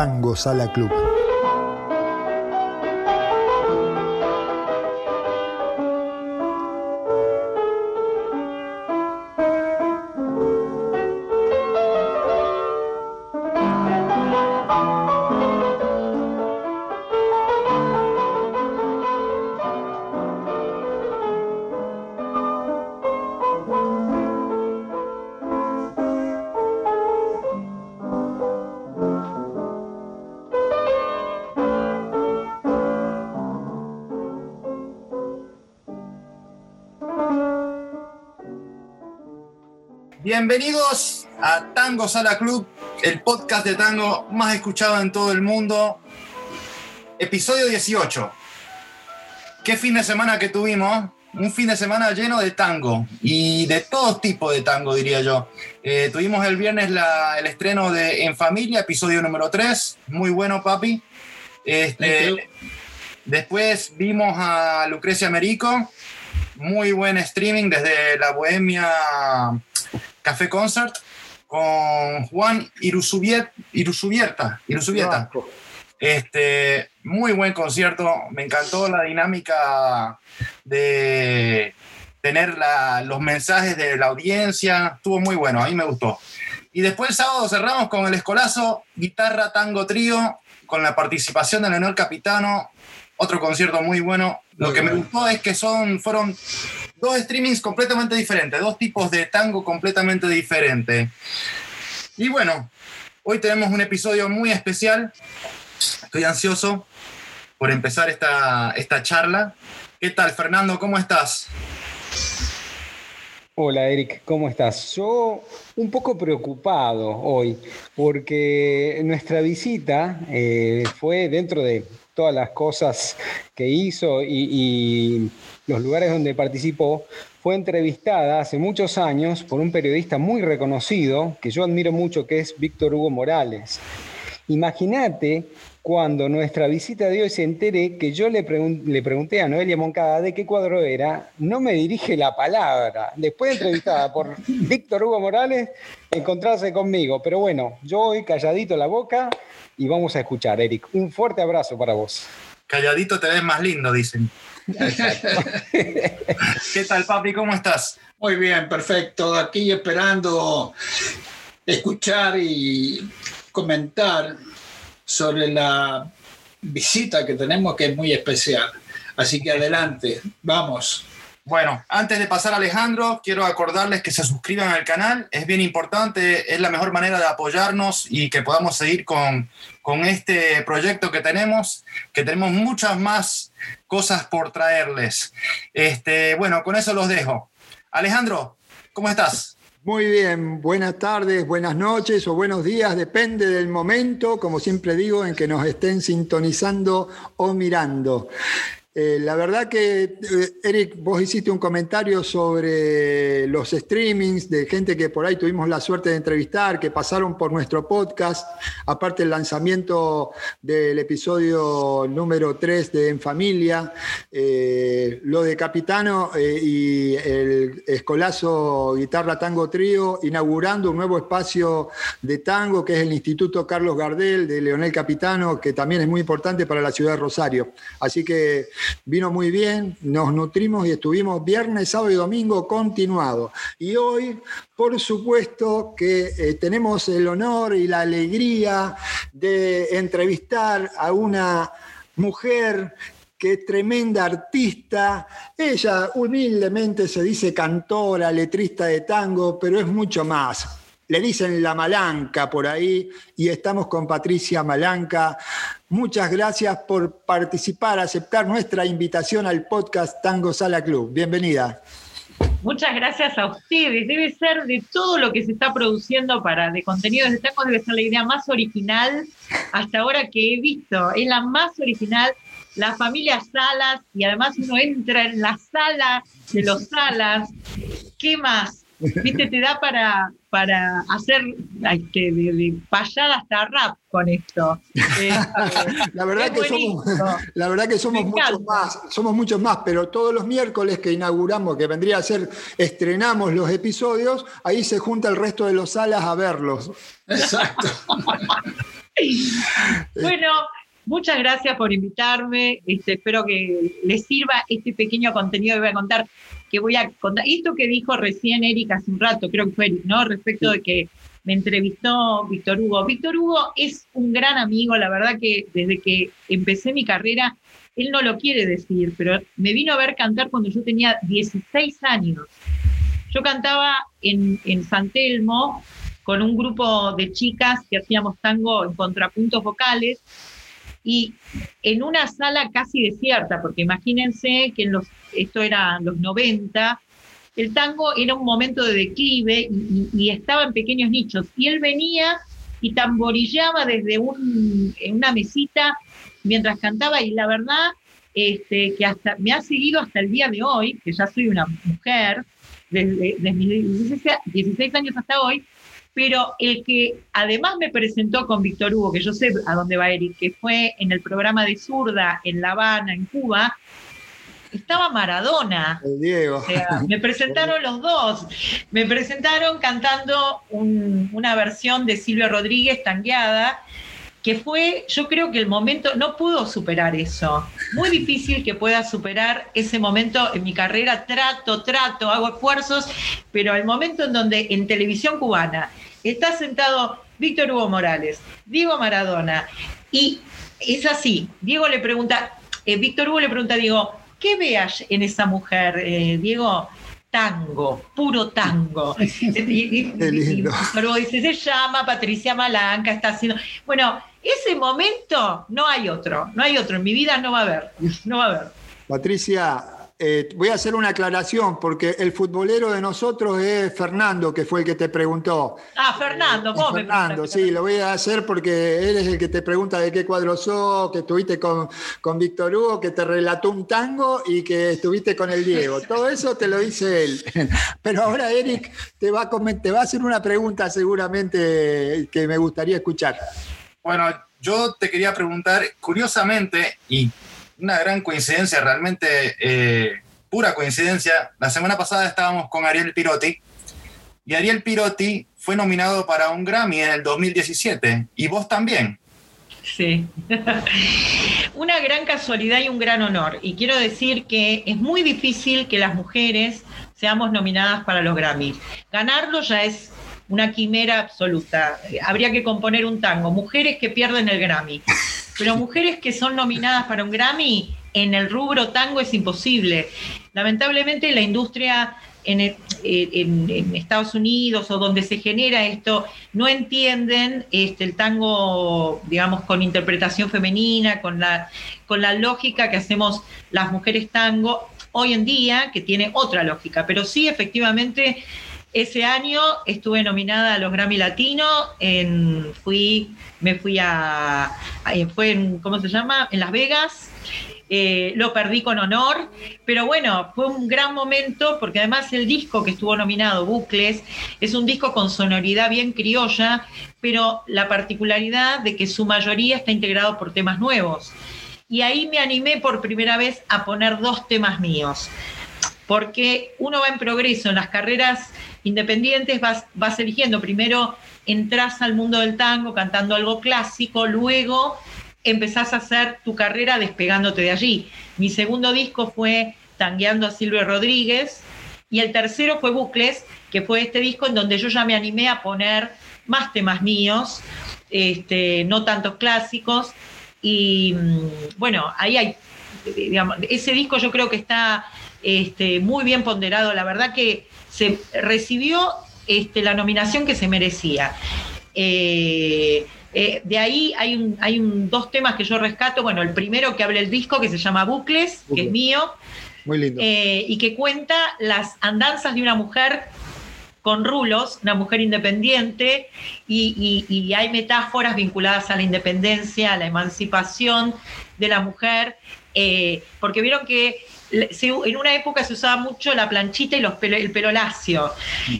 Tango Sala Club. Bienvenidos a Tango Sala Club, el podcast de tango más escuchado en todo el mundo. Episodio 18. ¿Qué fin de semana que tuvimos? Un fin de semana lleno de tango y de todo tipo de tango, diría yo. Eh, tuvimos el viernes la- el estreno de En Familia, episodio número 3. Muy bueno, papi. Este, después vimos a Lucrecia Merico. Muy buen streaming desde la Bohemia Café Concert con Juan Irusubiet, Irusubierta. Irusubieta. Este, muy buen concierto. Me encantó la dinámica de tener la- los mensajes de la audiencia. Estuvo muy bueno, a mí me gustó. Y después el sábado cerramos con el escolazo, guitarra, tango, trío, con la participación de Leonel Capitano. Otro concierto muy bueno. Lo Muy que me gustó es que son, fueron dos streamings completamente diferentes, dos tipos de tango completamente diferentes. Y bueno, hoy tenemos un episodio muy especial. Estoy ansioso por empezar esta, esta charla. ¿Qué tal, Fernando? ¿Cómo estás? Hola Eric, ¿cómo estás? Yo un poco preocupado hoy porque nuestra visita eh, fue dentro de todas las cosas que hizo y, y los lugares donde participó, fue entrevistada hace muchos años por un periodista muy reconocido que yo admiro mucho, que es Víctor Hugo Morales. Imagínate cuando nuestra visita de hoy se entere que yo le, le pregunté a Noelia Moncada de qué cuadro era, no me dirige la palabra. Después de entrevistada por Víctor Hugo Morales, encontrarse conmigo. Pero bueno, yo hoy calladito la boca y vamos a escuchar, Eric. Un fuerte abrazo para vos. Calladito te ves más lindo, dicen. ¿Qué tal, papi? ¿Cómo estás? Muy bien, perfecto. Aquí esperando escuchar y comentar sobre la visita que tenemos que es muy especial. Así que adelante, vamos. Bueno, antes de pasar a Alejandro, quiero acordarles que se suscriban al canal. Es bien importante, es la mejor manera de apoyarnos y que podamos seguir con, con este proyecto que tenemos, que tenemos muchas más cosas por traerles. Este, bueno, con eso los dejo. Alejandro, ¿cómo estás? Muy bien, buenas tardes, buenas noches o buenos días, depende del momento, como siempre digo, en que nos estén sintonizando o mirando. Eh, la verdad que, eh, Eric, vos hiciste un comentario sobre los streamings de gente que por ahí tuvimos la suerte de entrevistar, que pasaron por nuestro podcast, aparte el lanzamiento del episodio número 3 de En Familia, eh, lo de Capitano y el Escolazo Guitarra Tango Trío, inaugurando un nuevo espacio de tango que es el Instituto Carlos Gardel de Leonel Capitano, que también es muy importante para la ciudad de Rosario. Así que vino muy bien, nos nutrimos y estuvimos viernes, sábado y domingo continuado. Y hoy, por supuesto, que eh, tenemos el honor y la alegría de entrevistar a una mujer que es tremenda artista. Ella humildemente se dice cantora, letrista de tango, pero es mucho más. Le dicen la Malanca por ahí y estamos con Patricia Malanca. Muchas gracias por participar, aceptar nuestra invitación al podcast Tango Sala Club. Bienvenida. Muchas gracias a ustedes. Debe ser de todo lo que se está produciendo para de contenidos de tango, debe ser la idea más original hasta ahora que he visto. Es la más original. La familia Salas, y además uno entra en la sala de los Salas. ¿Qué más? Viste, te da para, para hacer este, de, payada hasta rap con esto. Este, la, verdad que somos, la verdad que somos muchos más, somos muchos más, pero todos los miércoles que inauguramos, que vendría a ser, estrenamos los episodios, ahí se junta el resto de los salas a verlos. Exacto. bueno, muchas gracias por invitarme. Este, espero que les sirva este pequeño contenido que voy a contar. Que voy a contar. Esto que dijo recién Eric hace un rato, creo que fue Eric, ¿no? Respecto de que me entrevistó Víctor Hugo. Víctor Hugo es un gran amigo, la verdad que desde que empecé mi carrera, él no lo quiere decir, pero me vino a ver cantar cuando yo tenía 16 años. Yo cantaba en, en San Telmo con un grupo de chicas que hacíamos tango en contrapuntos vocales y en una sala casi desierta, porque imagínense que en los, esto era los 90, el tango era un momento de declive y, estaba en pequeños nichos. Y él venía y tamborillaba desde una mesita mientras cantaba y la verdad este, que hasta me ha seguido hasta el día de hoy, que ya soy una mujer, desde, desde mis 16 años hasta hoy, pero el que además me presentó con Víctor Hugo, que yo sé a dónde va Eric, que fue en el programa de Zurda en La Habana, en Cuba, estaba Maradona. El Diego. me presentaron los dos. Me presentaron cantando una versión de Silvia Rodríguez tangueada, que fue, yo creo que el momento, no pudo superar eso. Muy difícil que pueda superar ese momento en mi carrera. Trato, trato, hago esfuerzos, pero el momento en donde en televisión cubana está sentado Víctor Hugo Morales, Diego Maradona, y es así, Diego le pregunta, eh, Víctor Hugo le pregunta a Diego, ¿qué veas en esa mujer, eh, Diego? tango, puro tango. y, Víctor Hugo dice, se llama Patricia Malanca, está haciendo... Bueno, ese momento no hay otro, no hay otro, en mi vida no va a haber, no va a haber. Patricia, eh, voy a hacer una aclaración porque el futbolero de nosotros es Fernando, que fue el que te preguntó. Ah, Fernando, vos me Fernando, sí, lo voy a hacer porque él es el que te pregunta de qué cuadro sos, que estuviste con, con Víctor Hugo, que te relató un tango y que estuviste con el Diego. Todo eso te lo dice él. Pero ahora Eric te va a, te va a hacer una pregunta seguramente que me gustaría escuchar. Bueno, yo te quería preguntar, curiosamente, y una gran coincidencia, realmente eh, pura coincidencia. La semana pasada estábamos con Ariel Pirotti y Ariel Pirotti fue nominado para un Grammy en el 2017 y vos también. Sí, una gran casualidad y un gran honor. Y quiero decir que es muy difícil que las mujeres seamos nominadas para los Grammys. Ganarlo ya es una quimera absoluta. Habría que componer un tango, mujeres que pierden el Grammy. Pero mujeres que son nominadas para un Grammy en el rubro tango es imposible. Lamentablemente la industria en, Estados Unidos o donde se genera esto no entienden este, el tango, digamos, con interpretación femenina, con la, con la lógica que hacemos las mujeres tango hoy en día, que tiene otra lógica, pero sí efectivamente ese año estuve nominada a los Grammy Latino, fui, me fui a, fue en, ¿cómo se llama? En Las Vegas, eh, lo perdí con honor, pero bueno, fue un gran momento porque además el disco que estuvo nominado, Bucles, es un disco con sonoridad bien criolla, pero la particularidad de que su mayoría está integrado por temas nuevos. Y ahí me animé por primera vez a poner dos temas míos, porque uno va en progreso en las carreras independientes vas, vas eligiendo. Primero entras al mundo del tango cantando algo clásico, luego empezás a hacer tu carrera despegándote de allí. Mi segundo disco fue Tangueando a Silvio Rodríguez y el tercero fue Bucles, que fue este disco en donde yo ya me animé a poner más temas míos, este, no tantos clásicos. Y mm, bueno, ahí hay, ese disco yo creo que está este, muy bien ponderado. La verdad que se recibió este, la nominación que se merecía. Eh, eh, de ahí hay, un, hay un, dos temas que yo rescato. Bueno, el primero que habla el disco, que se llama Bucles, que es mío. Muy lindo. Eh, y que cuenta las andanzas de una mujer con rulos, una mujer independiente, y, y, hay metáforas vinculadas a la independencia, a la emancipación de la mujer, porque vieron que en una época se usaba mucho la planchita y los el pelo lacio.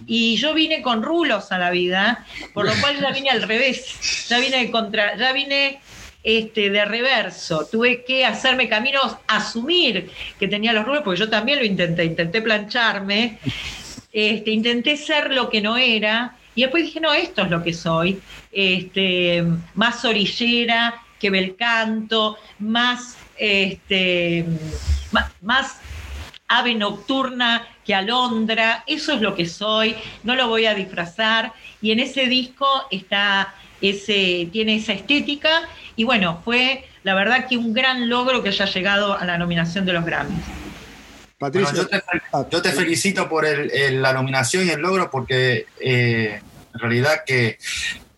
Y yo vine con rulos a la vida, por lo cual ya vine al revés. Ya vine de contra, ya vine este, de reverso. Tuve que hacerme caminos, asumir que tenía los rulos, porque yo también lo intenté, intenté plancharme, este, intenté ser lo que no era. Y después dije, no, esto es lo que soy. Este, más orillera que bel canto, más este, más ave nocturna que alondra, eso es lo que soy, no lo voy a disfrazar. Y en ese disco está ese, tiene esa estética y bueno, fue la verdad que un gran logro que haya llegado a la nominación de los Grammys. Patricia, yo, te, felicito por la nominación y el logro porque eh, en realidad que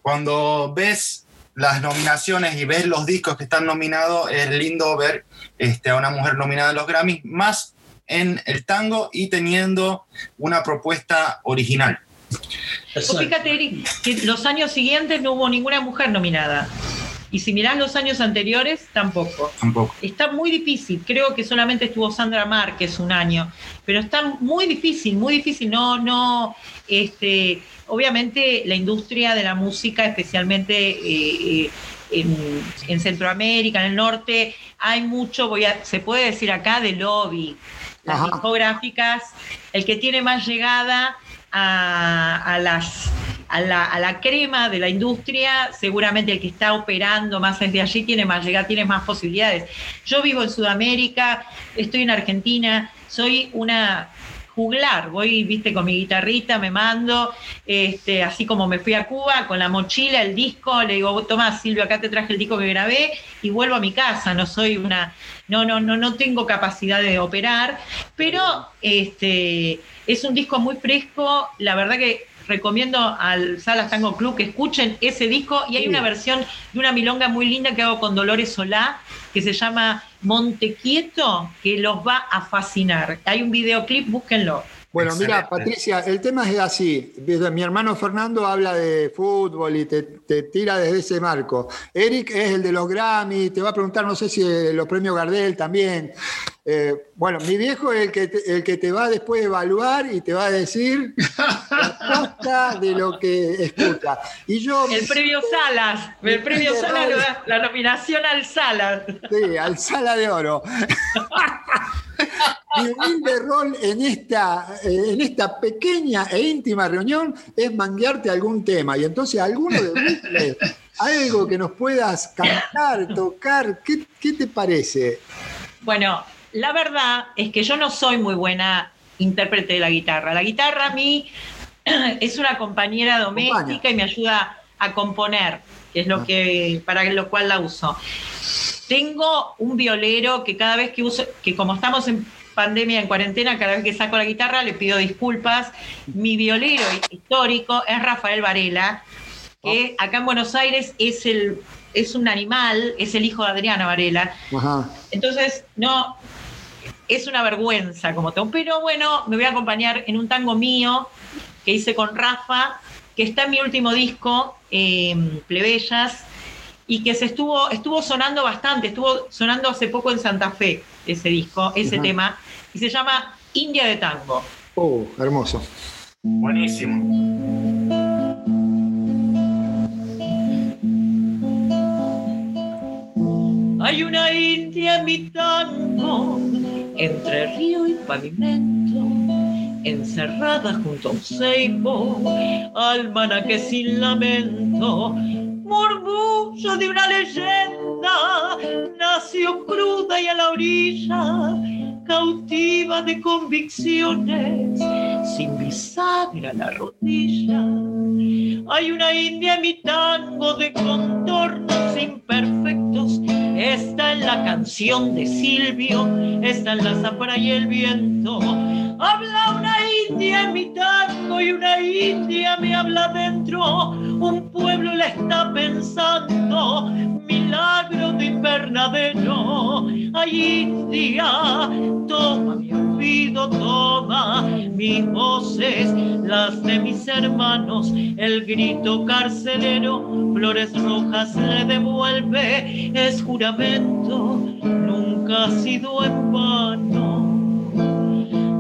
cuando ves las nominaciones y ves los discos que están nominados, es lindo ver este, a una mujer nominada en los Grammys, más en el tango y teniendo una propuesta original. fíjate, Eric, que los años siguientes no hubo ninguna mujer nominada. Y si mirás los años anteriores, tampoco. Tampoco. Está muy difícil. Creo que solamente estuvo Sandra Márquez un año. Pero está muy difícil, muy difícil. No, no, este, obviamente la industria de la música, especialmente eh, eh, en, Centroamérica, en el norte, hay mucho, voy a, se puede decir acá, de lobby. Las discográficas, el que tiene más llegada a, las, a, la, a, la, crema de la industria, seguramente el que está operando más desde allí tiene más llegada, tiene más posibilidades. Yo vivo en Sudamérica, estoy en Argentina, soy una juglar. Voy, viste, con mi guitarrita, me mando, este, así como me fui a Cuba con la mochila, el disco, le digo, toma Silvio, acá te traje el disco que grabé y vuelvo a mi casa. No soy una, no, no, no, no tengo capacidad de operar, pero este, es un disco muy fresco. La verdad que recomiendo al Salas Tango Club que escuchen ese disco y hay una versión de una milonga muy linda que hago con Dolores Solá que se llama Montequieto que los va a fascinar. Hay un videoclip, búsquenlo. Bueno, mira, Patricia, el tema es así. Mi hermano Fernando habla de fútbol y te, tira desde ese marco. Eric es el de los Grammy, te va a preguntar, no sé si los premios Gardel también. Eh, bueno, mi viejo es el que, te, el que te va después a evaluar y te va a decir la costa de lo que escucha. Y yo, el premio Salas, el premio Salas, la nominación al Salas. Sí, al Sala de Oro. Mi humilde rol en esta, en esta pequeña e íntima reunión es manguearte algún tema. Y entonces, alguno de ustedes, algo que nos puedas cantar, tocar, ¿qué, ¿qué te parece? Bueno, la verdad es que yo no soy muy buena intérprete de la guitarra. La guitarra a mí es una compañera doméstica y me ayuda a componer, que es lo ah. que, para lo cual la uso. Tengo un violero que cada vez que uso, que como estamos en pandemia, en cuarentena, cada vez que saco la guitarra le pido disculpas. Mi violero histórico es Rafael Varela, que oh. acá en Buenos Aires es el es un animal, es el hijo de Adriana Varela. Entonces, no, es una vergüenza como tengo. Pero bueno, me voy a acompañar en un tango mío que hice con Rafa, que está en mi último disco, eh, Plebeyas, y que se estuvo, estuvo sonando bastante, estuvo sonando hace poco en Santa Fe ese disco, ese tema, y se llama India de Tango. Oh, hermoso. Buenísimo. Hay una India en mi tango, entre río y pavimento, encerrada junto a un ceibo, almana que sin lamento murmullo de una leyenda, nació cruda y a la orilla, cautiva de convicciones, sin bisagra la rodilla. Hay una india en mi tango de contornos imperfectos, está en la canción de Silvio, está en la zafra y el viento. Habla una india en mi tango y una india me habla dentro, un pueblo la está pensando, milagro de invernadero. Ay, India, toma mi olvido, toma mis voces, las de mis hermanos, el grito carcelero, flores rojas le devuelve, es juramento, nunca ha sido en vano.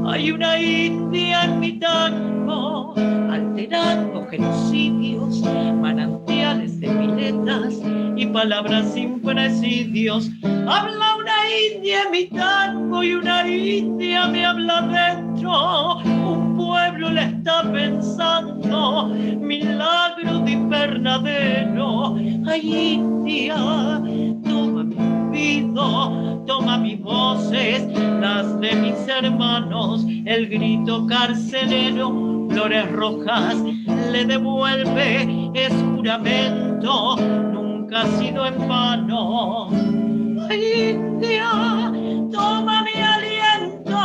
Hay una india en mi tango, alterando genocidios, manantiales de piletas y palabras sin presidios. Habla una india en mi tango y una india me habla dentro. Un pueblo le está pensando, milagro de invernadero. Ay, india, oído, toma mis voces, las de mis hermanos, el grito carcelero, flores rojas, le devuelve, es juramento, nunca ha sido en vano. India, toma mi aliento,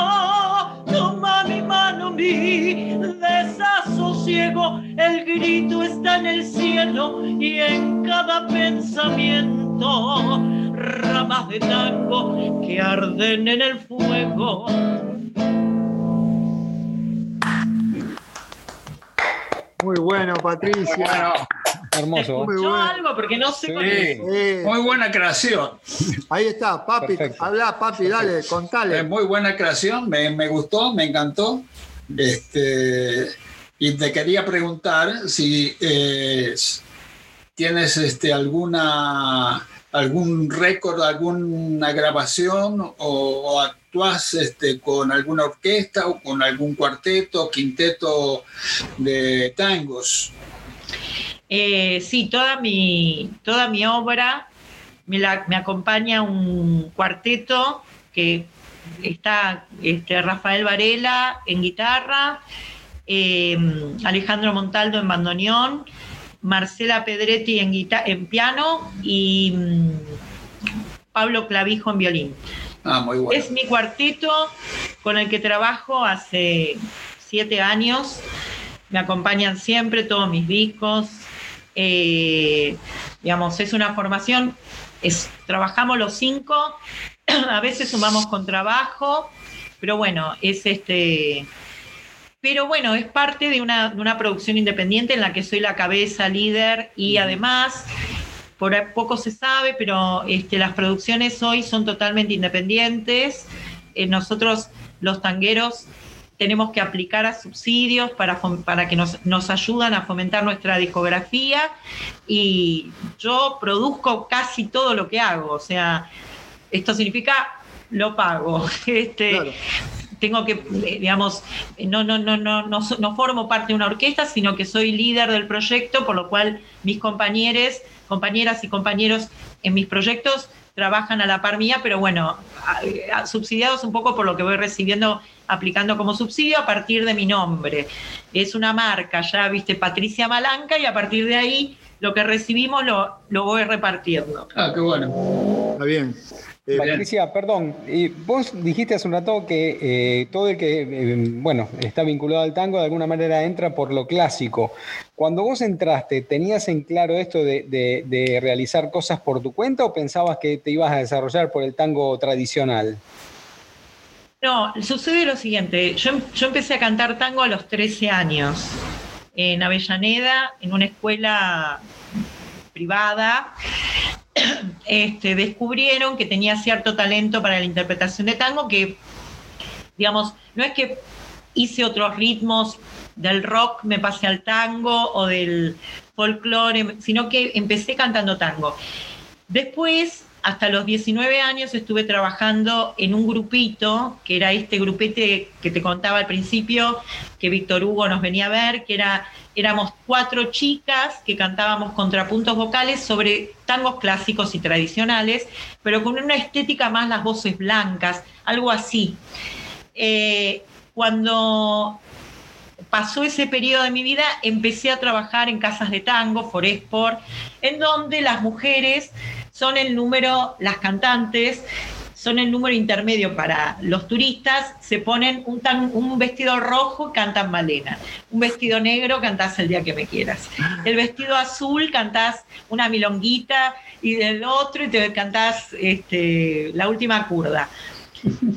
toma mi mano, mi desasosiego, el grito está en el cielo y en cada pensamiento ramas de tango que arden en el fuego. Muy bueno, Patricia. Bueno, Hermoso. Muy Yo bueno. algo porque no sé Sí. Eh, muy buena creación. ahí está, papi. Perfecto. Habla, papi, dale, Es contale. muy buena creación, me, me gustó, me encantó. Este, y te quería preguntar si eh, tienes este, alguna algún récord, alguna grabación o, o actúas este, con alguna orquesta o con algún cuarteto, quinteto de tangos. Eh, sí, toda mi, toda mi obra me, la- me acompaña un cuarteto que está este, Rafael Varela en guitarra, eh, Alejandro Montaldo en bandoneón, Marcela Pedretti en, en piano y mm, Pablo Clavijo en violín. Ah, muy bueno. Es mi cuarteto con el que trabajo hace siete años. Me acompañan siempre todos mis discos. Eh, digamos, es una formación. Es, trabajamos los cinco. A veces sumamos con trabajo, pero bueno, es este. Pero bueno, es parte de una, de una producción independiente en la que soy la cabeza, líder y además por poco se sabe, pero este, las producciones hoy son totalmente independientes. Eh, nosotros, los tangueros, tenemos que aplicar a subsidios para que nos, nos ayudan a fomentar nuestra discografía y yo produzco casi todo lo que hago. O sea, esto significa lo pago. Este, Claro. Tengo que, eh, digamos, no, no, no, no, no, so- no formo parte de una orquesta, sino que soy líder del proyecto, por lo cual mis compañeros, compañeras y compañeros en mis proyectos trabajan a la par mía, pero bueno, subsidiados un poco por lo que voy recibiendo, aplicando como subsidio a partir de mi nombre. Es una marca, ya viste, Patricia Malanca, y a partir de ahí lo que recibimos lo, lo voy repartiendo. Ah, qué bueno. Está bien. Eh, Patricia, perdón, y vos dijiste hace un rato que eh, todo el que, eh, bueno, está vinculado al tango de alguna manera entra por lo clásico. Cuando vos entraste, ¿tenías en claro esto de, de- de realizar cosas por tu cuenta o pensabas que te ibas a desarrollar por el tango tradicional? No, sucede lo siguiente, yo, yo empecé a cantar tango a los 13 años en Avellaneda, en una escuela privada. Este, descubrieron que tenía cierto talento para la interpretación de tango, que, digamos, no es que hice otros ritmos del rock, me pasé al tango o del folclore, sino que empecé cantando tango. Después, hasta los 19 años, estuve trabajando en un grupito, que era este grupete que te contaba al principio, que Víctor Hugo nos venía a ver, que era, éramos cuatro chicas que cantábamos contrapuntos vocales sobre tangos clásicos y tradicionales, pero con una estética más las voces blancas, algo así. Eh, cuando pasó ese periodo de mi vida, empecé a trabajar en casas de tango, Foresport, en donde las mujeres son el número, las cantantes son el número intermedio para los turistas, se ponen un, vestido rojo, cantan Malena, un vestido negro, cantás el día que me quieras, el vestido azul, cantás una milonguita, y del otro, y te cantás este, la última curda.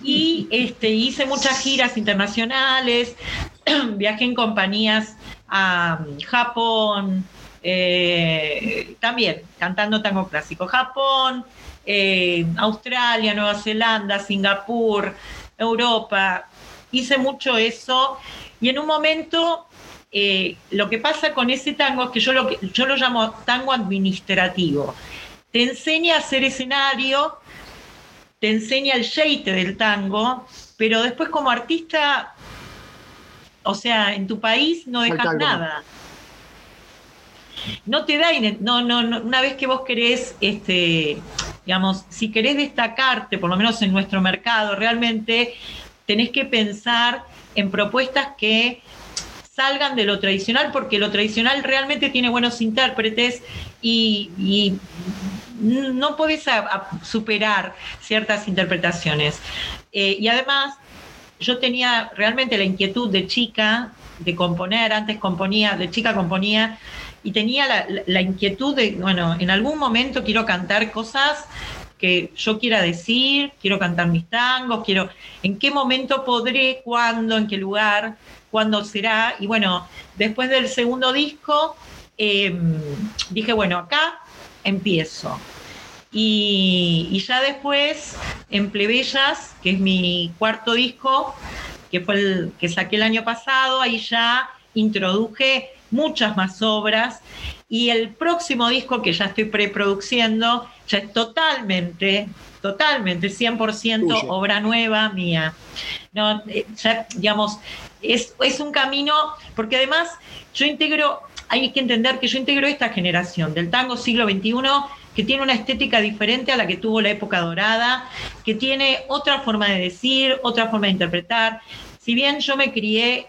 Y este, hice muchas giras internacionales, viajé en compañías a Japón, eh, también cantando tango clásico. Japón, eh, Australia, Nueva Zelanda, Singapur, Europa, hice mucho eso y en un momento eh, lo que pasa con ese tango es que yo lo, yo lo llamo tango administrativo. Te enseña a hacer escenario, te enseña el jeite del tango, pero después como artista, o sea, en tu país no dejas nada. No te da, no, no, no, una vez que vos querés, este, digamos, si querés destacarte, por lo menos en nuestro mercado, realmente tenés que pensar en propuestas que salgan de lo tradicional, porque lo tradicional realmente tiene buenos intérpretes y, no podés superar ciertas interpretaciones. Eh, y además, yo tenía realmente la inquietud de chica de componer, antes componía, de chica componía, y tenía la, inquietud de, bueno, en algún momento quiero cantar cosas que yo quiera decir, quiero cantar mis tangos, quiero, en qué momento podré, cuándo, en qué lugar, cuándo será. Y bueno, después del segundo disco, em, dije, bueno, acá empiezo. Y, ya después, en Plebellas, que es mi cuarto disco, que fue el que saqué el año pasado, ahí ya introduje muchas más obras. Y el próximo disco que ya estoy preproduciendo ya es totalmente, totalmente, 100% obra nueva mía. No, eh, ya, digamos, es, es un camino, porque además yo integro, hay que entender que yo integro esta generación del tango siglo XXI que tiene una estética diferente a la que tuvo la época dorada, que tiene otra forma de decir, otra forma de interpretar. Si bien yo me crié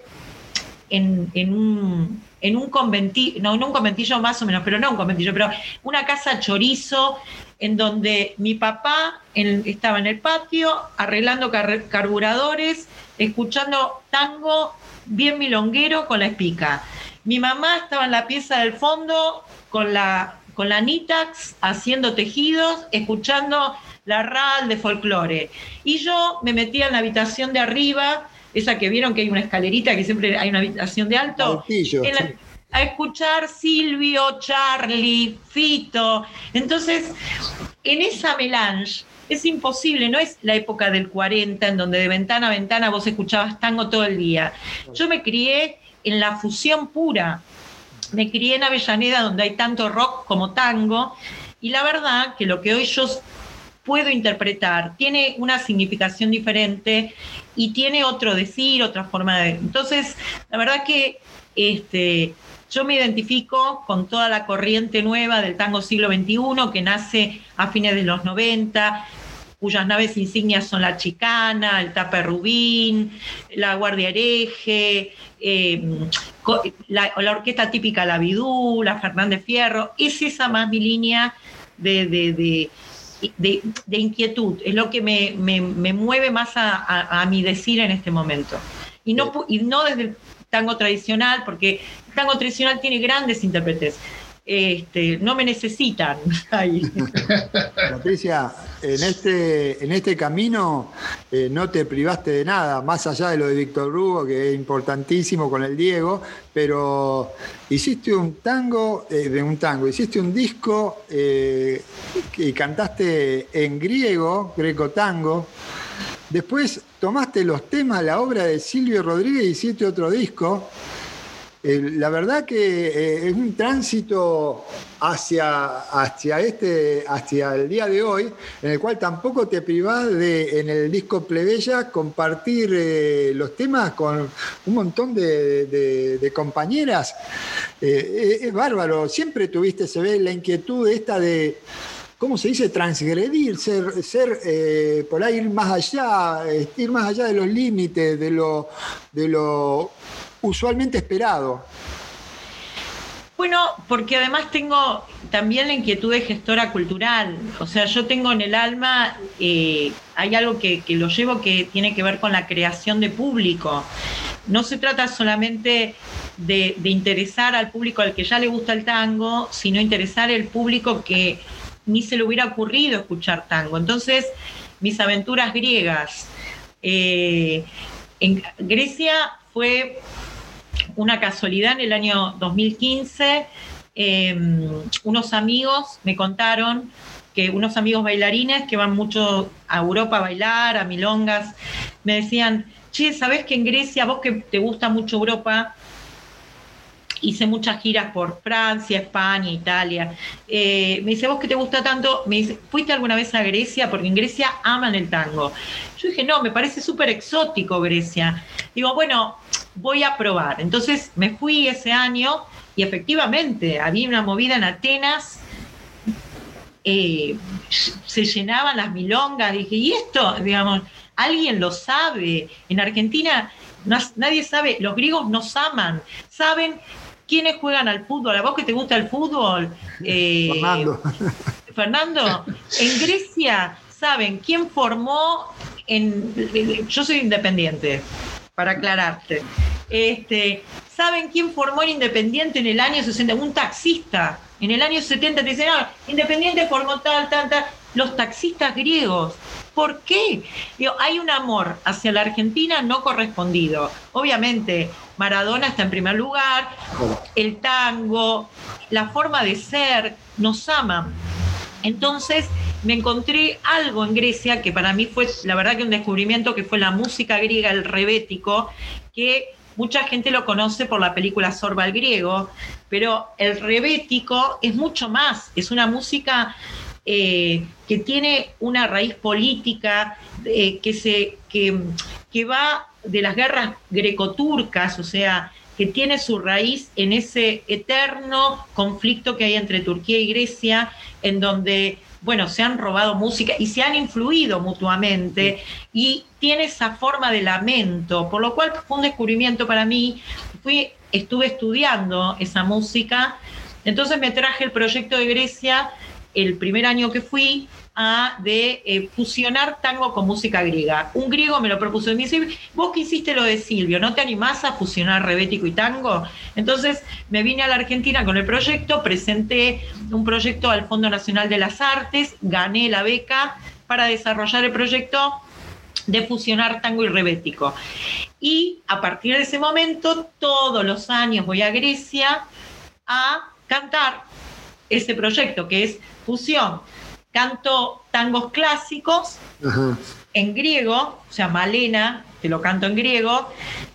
en, un, en un conventillo, no, en un conventillo más o menos, pero no un conventillo, pero una casa chorizo en donde mi papá estaba en el patio arreglando carburadores, escuchando tango bien milonguero con la espica. Mi mamá estaba en la pieza del fondo con la con la Nitax haciendo tejidos, escuchando la RAL de folclore. Y yo me metía en la habitación de arriba, esa que vieron que hay una escalerita, que siempre hay una habitación de alto, a escuchar Silvio, Charlie, Fito. Entonces, en esa melange es imposible, no es la época del 40 en donde de ventana a ventana vos escuchabas tango todo el día. Yo me crié en la fusión pura. Me crié en Avellaneda donde hay tanto rock como tango. Y la verdad que lo que hoy yo puedo interpretar tiene una significación diferente y tiene otro decir, otra forma de... Entonces, la verdad que este, yo me identifico con toda la corriente nueva del tango siglo XXI que nace a fines de los 90, cuyas naves insignias son la Chicana, el Tape Rubín, la Guardia Hereje, eh, la, orquesta típica La Vidú, la Fernández Fierro, es esa más mi línea de, inquietud, es lo que me, mueve más a, mi decir en este momento. Y no, y no desde el tango tradicional, porque el tango tradicional tiene grandes intérpretes este, no me necesitan. Patricia, en este, en este camino eh, no te privaste de nada, más allá de lo de Víctor Hugo, que es importantísimo con el Diego, pero hiciste un tango, eh, de un tango, hiciste un disco eh, y cantaste en griego, greco tango. Después tomaste los temas, la obra de Silvio Rodríguez y hiciste otro disco la verdad que eh, es un tránsito hacia, hacia, este, hacia el día de hoy, en el cual tampoco te privás de, en el disco Plebeya, compartir eh, los temas con un montón de, compañeras. Eh, es, bárbaro, siempre tuviste, se ve, la inquietud esta de... ¿cómo se dice? Transgredir, ser, ser por ahí ir más allá, ir más allá de los límites, de lo, de lo usualmente esperado. Bueno, porque además tengo también la inquietud de gestora cultural. O sea, yo tengo en el alma, eh, hay algo que, lo llevo que tiene que ver con la creación de público. No se trata solamente de, interesar al público al que ya le gusta el tango, sino interesar al público que ni se le hubiera ocurrido escuchar tango. Entonces, mis aventuras griegas. Eh, en Grecia fue una casualidad en el año 2015, em, unos amigos me contaron que unos amigos bailarines que van mucho a Europa a bailar, a milongas, me decían, che, ¿sabés que en Grecia, vos que te gusta mucho Europa, hice muchas giras por Francia, España, Italia. Eh, me dice, vos que te gusta tanto, me dice, ¿fuiste alguna vez a Grecia? Porque en Grecia aman el tango. Yo dije, no, me parece súper exótico Grecia. Digo, bueno, voy a probar. Entonces me fui ese año y efectivamente había una movida en Atenas. Eh, se llenaban las milongas, dije, ¿y esto? Digamos, alguien lo sabe. En Argentina nadie sabe, los griegos nos aman, saben quiénes juegan al fútbol. ¿A vos que te gusta el fútbol? Eh, Fernando. Fernando, en Grecia saben quién formó en. Yo soy independiente, para aclararte. Este, ¿Saben quién formó el Independiente en el año 60? Un taxista. En el año 70 te dicen, no, Independiente formó tal, tal, tal. Los taxistas griegos. ¿Por qué? hay un amor hacia la Argentina no correspondido. Obviamente, Maradona está en primer lugar, el tango, la forma de ser, nos aman. Entonces, me encontré algo en Grecia que para mí fue, la verdad que un descubrimiento, que fue la música griega, el rebético, que mucha gente lo conoce por la película Sorba el griego, pero el rebético es mucho más, es una música eh, que tiene una raíz política eh, que, se, que, va de las guerras grecoturcas, o sea, que tiene su raíz en ese eterno conflicto que hay entre Turquía y Grecia, en donde, bueno, se han robado música y se han influido mutuamente, y tiene esa forma de lamento, por lo cual fue un descubrimiento para mí. Fui, estuve estudiando esa música, entonces me traje el proyecto de Grecia el primer año que fui a eh, fusionar tango con música griega. Un griego me lo propuso y me dice, vos que hiciste lo de Silvio, ¿no te animás a fusionar rebético y tango? Entonces me vine a la Argentina con el proyecto, presenté un proyecto al Fondo Nacional de las Artes, gané la beca para desarrollar el proyecto de fusionar tango y rebético. Y a partir de ese momento, todos los años voy a Grecia a cantar ese proyecto, que es fusión. Canto tangos clásicos en griego, o sea, Malena, que lo canto en griego,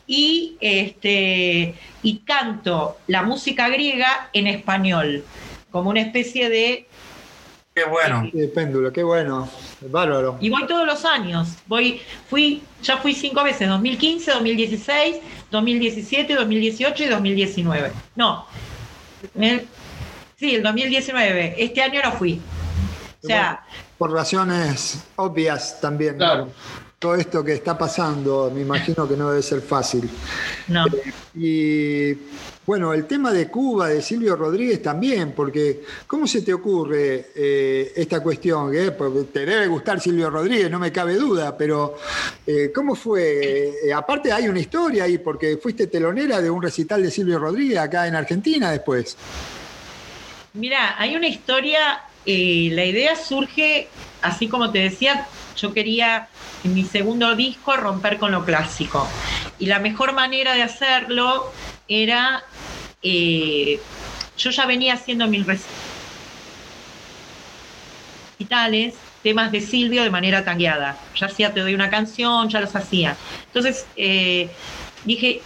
y, este, y canto la música griega en español, como una especie de... Qué bueno. De péndulo, qué bueno. Bárbaro. Y voy todos los años. Voy, fui, ya fui cinco veces, 2015, 2016, 2017, 2018 y 2019. No, Sí, el 2019. Este año no fui. O sea. Por razones obvias también. Claro. Todo esto que está pasando, me imagino que no debe ser fácil. No. Eh, y bueno, el tema de Cuba, de Silvio Rodríguez también, porque ¿cómo se te ocurre eh, esta cuestión? Eh? Porque te debe gustar Silvio Rodríguez, no me cabe duda, pero ¿cómo fue? aparte hay una historia ahí, porque fuiste telonera de un recital de Silvio Rodríguez acá en Argentina después. Mira, hay una historia, eh, la idea surge, así como te decía, yo quería en mi segundo disco romper con lo clásico. Y la mejor manera de hacerlo era, eh, yo ya venía haciendo mis recitales, temas de Silvio de manera tangueada. Ya hacía Te doy una canción, ya los hacía. Entonces eh, dije,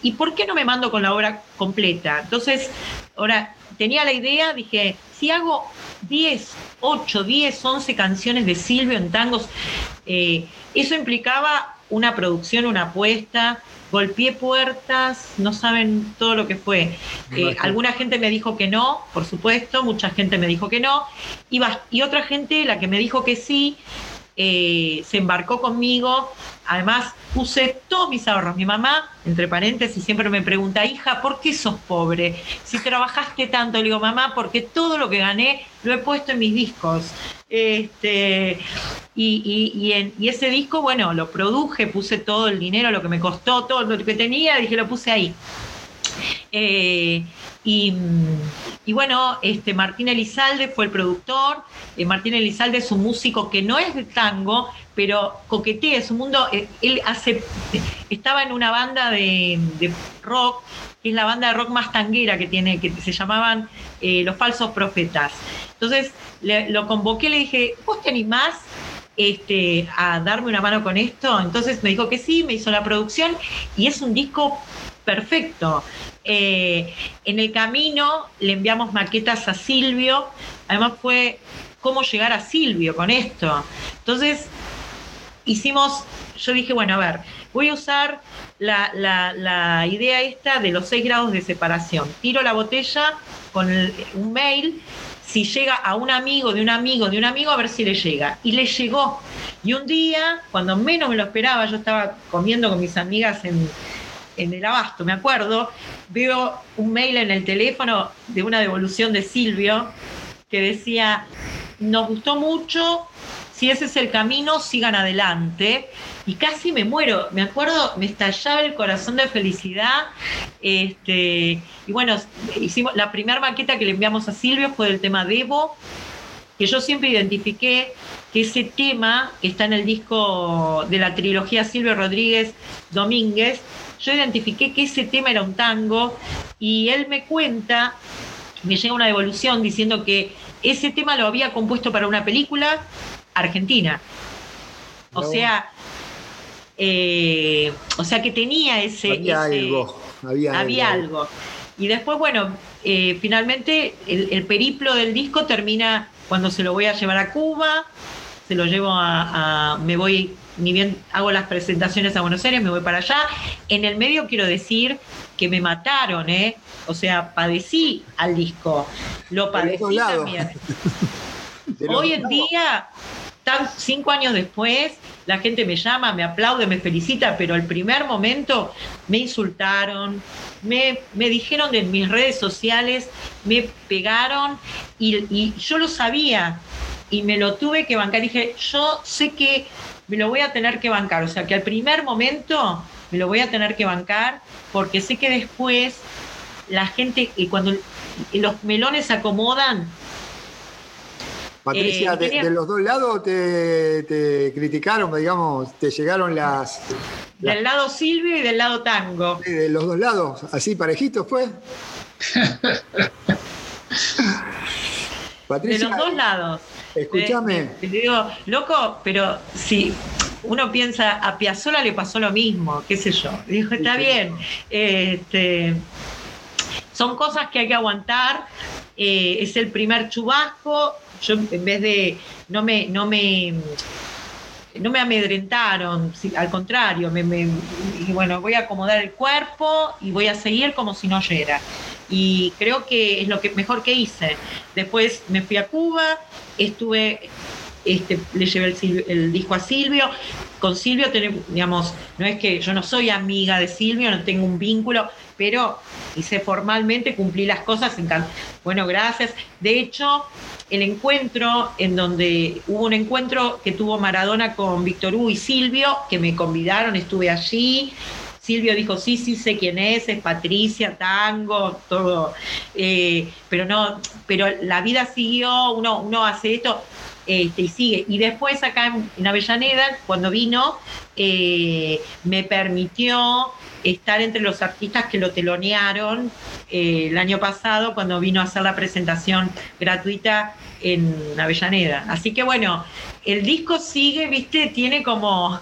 ¿y por qué no me mando con la obra completa? Entonces, ahora tenía la idea, dije, si hago 10, 8, 10, 11 canciones de Silvio en tangos, eh, eso implicaba una producción, una apuesta, golpeé puertas, no saben todo lo que fue. Eh, alguna gente me dijo que no, por supuesto, mucha gente me dijo que no, y, y otra gente, la que me dijo que sí, eh, se embarcó conmigo. Además, puse todos mis ahorros. Mi mamá, entre paréntesis, siempre me pregunta, hija, ¿por qué sos pobre? Si trabajaste tanto, le digo, mamá, porque todo lo que gané lo he puesto en mis discos. Este, y, en, ese disco, bueno, lo produje, puse todo el dinero, lo que me costó, todo lo que tenía, dije, lo puse ahí. Eh, y, bueno, este, Martín Elizalde fue el productor. Eh, Martín Elizalde es un músico que no es de tango, pero coquetea, es un mundo. Eh, él hace, estaba en una banda de, rock, que es la banda de rock más tanguera que tiene, que se llamaban Los Falsos Profetas. Entonces lo convoqué, le dije, ¿vos te animás? este, a darme una mano con esto? Entonces me dijo que sí, me hizo la producción y es un disco perfecto. Eh, en el camino le enviamos maquetas a Silvio, además fue cómo llegar a Silvio con esto. Entonces hicimos, yo dije, bueno, a ver, voy a usar la, la idea esta de los seis grados de separación. Tiro la botella con un mail si llega a un amigo de un amigo de un amigo, a ver si le llega. Y le llegó. Y un día, cuando menos me lo esperaba, yo estaba comiendo con mis amigas en, en el abasto, me acuerdo, veo un mail en el teléfono de una devolución de Silvio que decía, nos gustó mucho, si ese es el camino, sigan adelante y casi me muero. Me acuerdo, me estallaba el corazón de felicidad. Este, y bueno, hicimos la primera maqueta que le enviamos a Silvio fue del tema Debo, que yo siempre identifiqué que ese tema que está en el disco de la trilogía Silvio Rodríguez Domínguez, yo identifiqué que ese tema era un tango y él me cuenta, me llega una devolución diciendo que ese tema lo había compuesto para una película argentina. O sea, eh, o sea que tenía ese... Había algo. Había, algo. Y después, bueno, eh, finalmente el, periplo del disco termina cuando se lo voy a llevar a Cuba, se lo llevo a, me voy, ni bien hago las presentaciones a Buenos Aires, me voy para allá. En el medio quiero decir que me mataron, ¿eh? O sea, padecí al disco. Lo padecí también. Hoy en día cinco años después, la gente me llama, me aplaude, me felicita, pero el primer momento me insultaron, me, me dijeron en mis redes sociales, me pegaron y, yo lo sabía y me lo tuve que bancar. Dije, yo sé que me lo voy a tener que bancar, o sea que al primer momento me lo voy a tener que bancar porque sé que después la gente, y cuando los melones se acomodan, Patricia, eh, de, los dos lados te, criticaron, digamos, te llegaron las, Del lado Silvio y del lado Tango. de los dos lados, así parejitos fue. Patricia, de los dos lados. Escúchame. Te, digo, loco, pero si uno piensa, a Piazzola le pasó lo mismo, qué sé yo. Dijo, está bien. Este, son cosas que hay que aguantar. Eh, es el primer chubasco, yo en vez de, no me, no me, no me amedrentaron, al contrario, me, bueno, voy a acomodar el cuerpo y voy a seguir como si no oyera. Y creo que es lo que mejor que hice. Después me fui a Cuba, estuve este, le llevé el, disco a Silvio. Con Silvio tenemos, digamos, no es que yo no soy amiga de Silvio, no tengo un vínculo, pero hice formalmente, cumplí las cosas. Bueno, gracias. De hecho, el encuentro en donde hubo un encuentro que tuvo Maradona con Víctor Hugo y Silvio, que me convidaron, estuve allí. Silvio dijo, sí, sí, sé quién es, es Patricia, tango, todo. Eh, pero no, pero la vida siguió, uno, uno hace esto. Este, y sigue. Y después acá en, Avellaneda, cuando vino, eh, me permitió estar entre los artistas que lo telonearon eh, el año pasado cuando vino a hacer la presentación gratuita en Avellaneda. Así que bueno, el disco sigue, viste, tiene como,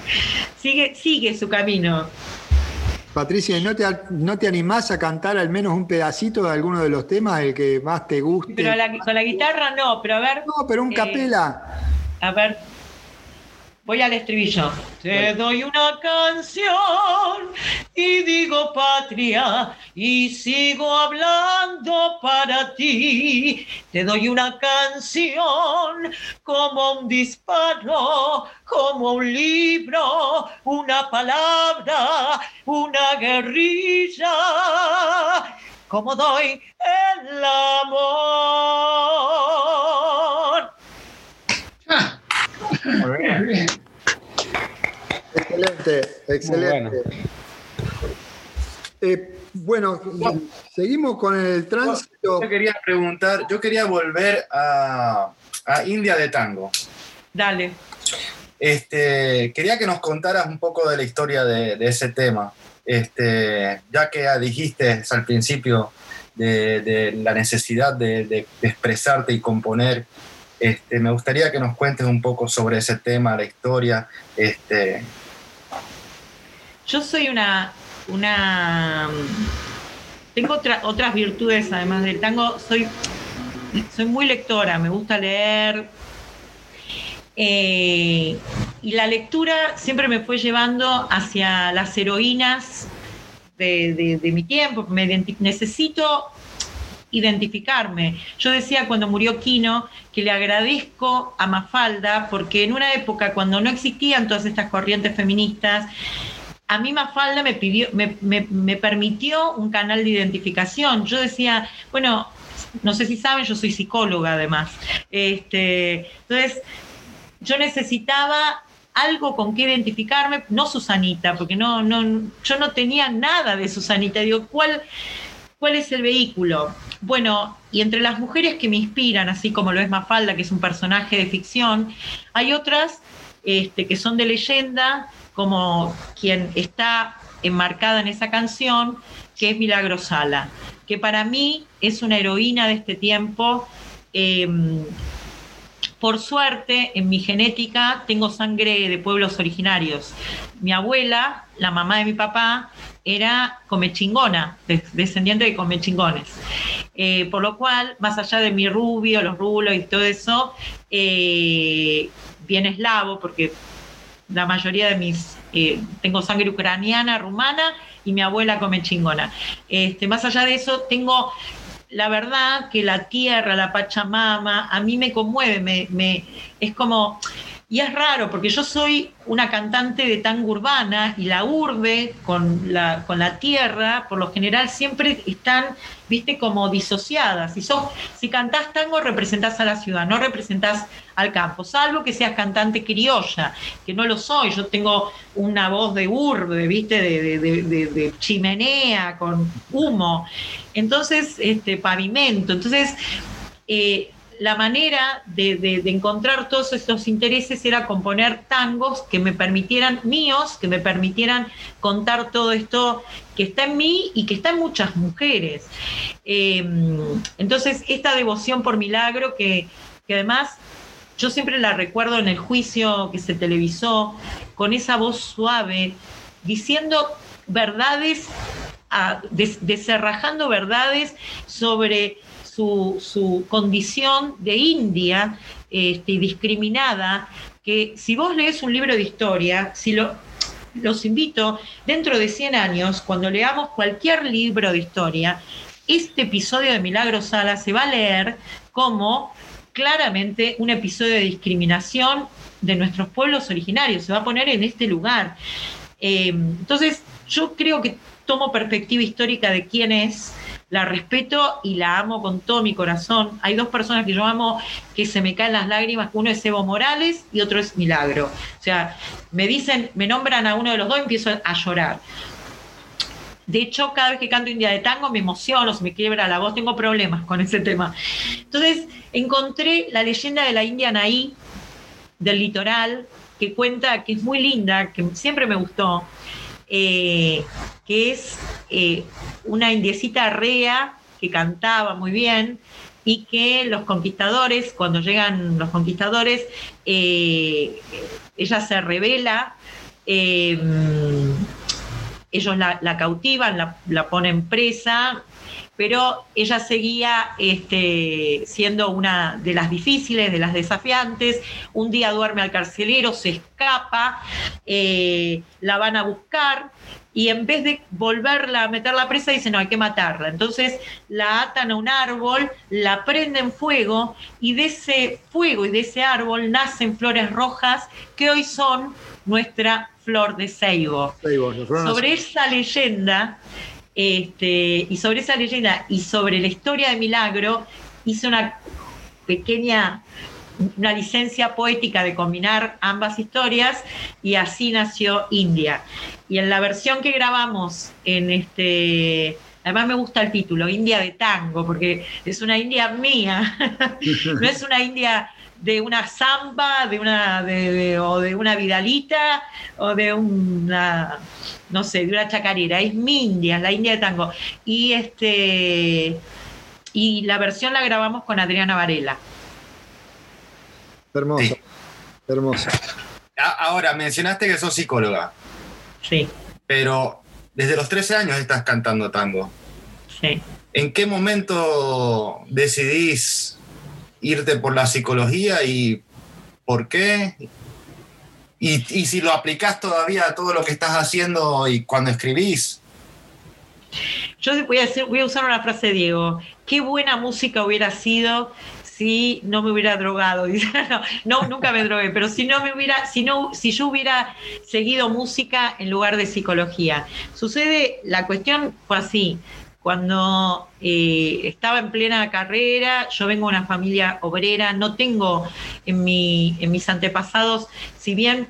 sigue, sigue su camino. Patricia, ¿no te, ¿no te animás a cantar al menos un pedacito de alguno de los temas, el que más te guste? Pero con la guitarra no, pero a ver. No, pero un eh, capela. A ver. Voy al estribillo. Te doy una canción y digo patria y sigo hablando para ti. Te doy una canción como un disparo, como un libro, una palabra, una guerrilla. Como doy el amor. Excelente, excelente. Eh, bueno. seguimos con el tránsito. Yo quería preguntar, yo quería volver a, India de Tango. Dale. Este, quería que nos contaras un poco de la historia de, ese tema. Este, ya que dijiste al principio de, la necesidad de, expresarte y componer Este, me gustaría que nos cuentes un poco sobre ese tema, la historia. Este. Yo soy una, tengo otras virtudes además del tango. Soy, soy muy lectora, me gusta leer. Eh, y la lectura siempre me fue llevando hacia las heroínas de, mi tiempo. Necesito identificarme. Yo decía cuando murió Quino que le agradezco a Mafalda porque en una época cuando no existían todas estas corrientes feministas, a mí Mafalda me, pidió, me, permitió un canal de identificación. Yo decía, bueno, no sé si saben, yo soy psicóloga además. Este, entonces, yo necesitaba algo con que identificarme, no Susanita, porque no, no, yo no tenía nada de Susanita. Digo, ¿cuál, ¿cuál es el vehículo? Bueno, y entre las mujeres que me inspiran, así como lo es Mafalda, que es un personaje de ficción, hay otras este, que son de leyenda, como quien está enmarcada en esa canción, que es Milagro Sala, que para mí es una heroína de este tiempo. Em, por suerte, en mi genética tengo sangre de pueblos originarios. Mi abuela, la mamá de mi papá, era comechingona, descendiente de comechingones. Eh, por lo cual, más allá de mi rubio, los rulos y todo eso, eh, bien eslavo, porque la mayoría de mis, eh, tengo sangre ucraniana, rumana y mi abuela come chingona. Este, más allá de eso, tengo la verdad que la tierra, la Pachamama, a mí me conmueve, me, es como, y es raro, porque yo soy una cantante de tango urbana y la urbe con la, con la tierra, por lo general, siempre están, viste, como disociadas. Si, si cantás tango, representás a la ciudad, no representás al campo, salvo que seas cantante criolla, que no lo soy. Yo tengo una voz de urbe, viste, de, de chimenea, con humo. Entonces, este, pavimento. Entonces, eh, la manera de, encontrar todos estos intereses era componer tangos que me permitieran, míos, que me permitieran contar todo esto que está en mí y que está en muchas mujeres. Em, entonces, esta devoción por milagro que, además yo siempre la recuerdo en el juicio que se televisó, con esa voz suave, diciendo verdades, deserrajando verdades sobre su, condición de india este, discriminada, que si vos lees un libro de historia, si lo, los invito, dentro de 100 años, cuando leamos cualquier libro de historia, este episodio de Milagro Sala se va a leer como claramente un episodio de discriminación de nuestros pueblos originarios, se va a poner en este lugar. Eh, entonces, yo creo que tomo perspectiva histórica de quién es, la respeto y la amo con todo mi corazón. Hay dos personas que yo amo que se me caen las lágrimas, uno es Evo Morales y otro es Milagro. O sea, me dicen, me nombran a uno de los dos y empiezo a llorar. De hecho, cada vez que canto India de Tango me emociono, se me quiebra la voz, tengo problemas con ese tema. Entonces, encontré la leyenda de la India Naí, del litoral, que cuenta, que es muy linda, que siempre me gustó, eh, que es eh, una indiecita rea que cantaba muy bien y que los conquistadores, cuando llegan los conquistadores, eh, ella se revela, ellos la, cautivan, la, la ponen presa, pero ella seguía este, siendo una de las difíciles, de las desafiantes. Un día duerme al carcelero, se escapa, eh, la van a buscar y en vez de volverla a meter la presa, dicen, no, hay que matarla. Entonces la atan a un árbol, la prenden fuego y de ese fuego y de ese árbol nacen flores rojas que hoy son nuestra flor de ceibo. Sobre esa leyenda este, y sobre esa leyenda y sobre la historia de Milagro, hice una pequeña, una licencia poética de combinar ambas historias y así nació India. Y en la versión que grabamos en este... Además me gusta el título, India de Tango, porque es una India mía, no es una India de una samba, de una, o de una vidalita, o de una, no sé, de una chacarera. Es mi India, la India de tango. Y este y la versión la grabamos con Adriana Varela. Hermoso, hermoso. Ahora, mencionaste que sos psicóloga. Sí. Pero desde los 13 años estás cantando tango. Sí. ¿En qué momento decidís irte por la psicología y por qué? Y, si lo aplicás todavía a todo lo que estás haciendo y cuando escribís. Yo voy a, voy a usar una frase de Diego. Qué buena música hubiera sido si no me hubiera drogado. no, nunca me drogué, pero si no me hubiera, si no, si yo hubiera seguido música en lugar de psicología. Sucede, la cuestión fue así. Cuando eh, estaba en plena carrera, yo vengo de una familia obrera, no tengo en, mi, en mis antepasados, si bien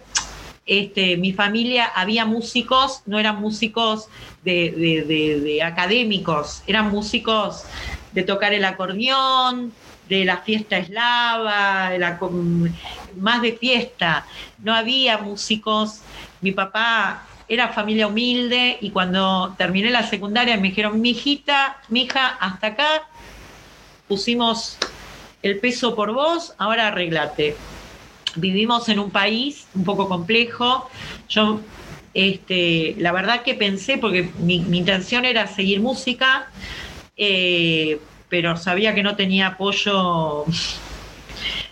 este, mi familia había músicos, no eran músicos de, académicos, eran músicos de tocar el acordeón, de la fiesta eslava, más de fiesta. No había músicos. Mi papá era familia humilde y cuando terminé la secundaria me dijeron, mi hijita, mi hija, hasta acá pusimos el peso por vos, ahora arreglate. Vivimos en un país un poco complejo. Yo, este, la verdad que pensé, porque mi, intención era seguir música, eh, pero sabía que no tenía apoyo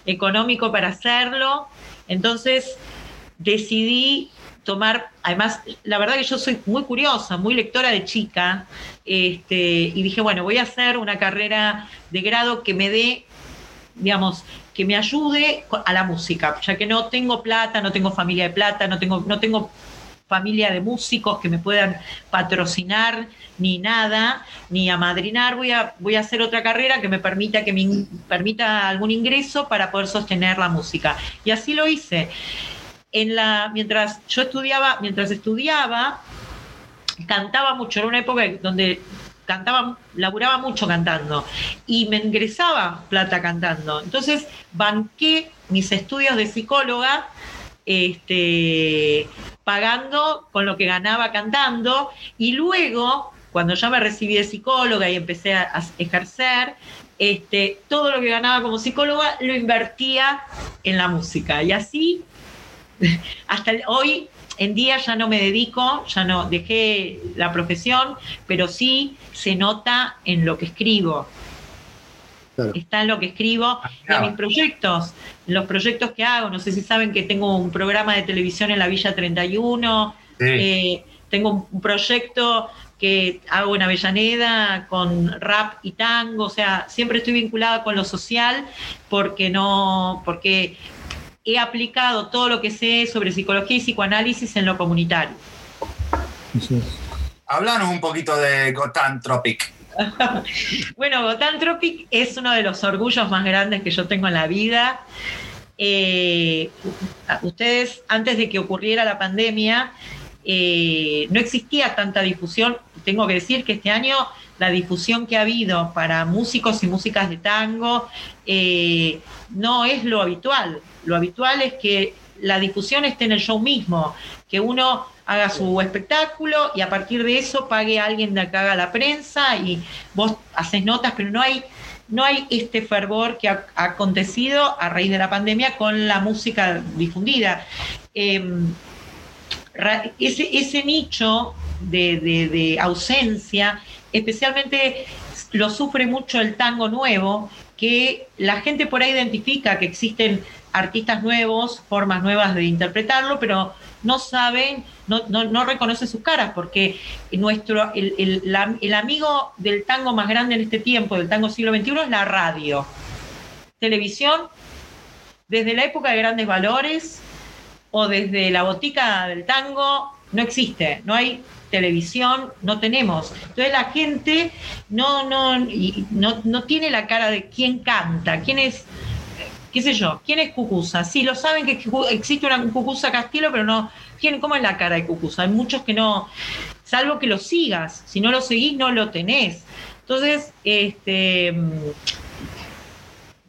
económico para hacerlo. Entonces decidí tomar, además, la verdad que yo soy muy curiosa, muy lectora de chica, este, y dije, bueno, voy a hacer una carrera de grado que me dé, digamos, que me ayude a la música, ya que no tengo plata, no tengo familia de plata, no tengo, no tengo familia de músicos que me puedan patrocinar ni nada, ni amadrinar, voy a, voy a hacer otra carrera que me permita, que me permita algún ingreso para poder sostener la música. Y así lo hice en la, mientras yo estudiaba, mientras estudiaba, cantaba mucho, era una época donde cantaba, laburaba mucho cantando y me ingresaba plata cantando. Entonces banqué mis estudios de psicóloga este, pagando con lo que ganaba cantando y luego, cuando ya me recibí de psicóloga y empecé a, ejercer, este, todo lo que ganaba como psicóloga lo invertía en la música. Y así hasta hoy en día ya no me dedico, ya no dejé la profesión, pero sí se nota en lo que escribo. Está en lo que escribo, en mis proyectos, los proyectos que hago. No sé si saben que tengo un programa de televisión en la Villa 31, eh, tengo un proyecto que hago en Avellaneda con rap y tango, o sea, siempre estoy vinculada con lo social porque no, porque he aplicado todo lo que sé sobre psicología y psicoanálisis en lo comunitario. Háblanos un poquito de Gotan Tropic. bueno, Gotan Tropic es uno de los orgullos más grandes que yo tengo en la vida. Eh, ustedes, antes de que ocurriera la pandemia, eh, no existía tanta difusión. Tengo que decir que este año la difusión que ha habido para músicos y músicas de tango eh, no es lo habitual. Lo habitual es que la difusión esté en el show mismo, que uno haga su espectáculo y a partir de eso pague a alguien de que haga la prensa y vos haces notas, pero no hay, no hay este fervor que ha, acontecido a raíz de la pandemia con la música difundida. Em, ese, ese nicho de, ausencia, especialmente lo sufre mucho el tango nuevo, que la gente por ahí identifica que existen artistas nuevos, formas nuevas de interpretarlo, pero no saben, no, no, reconocen sus caras, porque nuestro, el, el, amigo del tango más grande en este tiempo, del tango siglo XXI, es la radio. Televisión, desde la época de grandes valores o desde la botica del tango, no existe, no hay televisión, no tenemos. Entonces la gente no, no, no, no tiene la cara de quién canta, quién es, qué sé yo, quién es Cucusa. Sí, lo saben que existe una Cucusa Castillo, pero no, ¿quién, ¿cómo es la cara de Cucusa? Hay muchos que no, salvo que lo sigas, si no lo seguís no lo tenés. Entonces, este,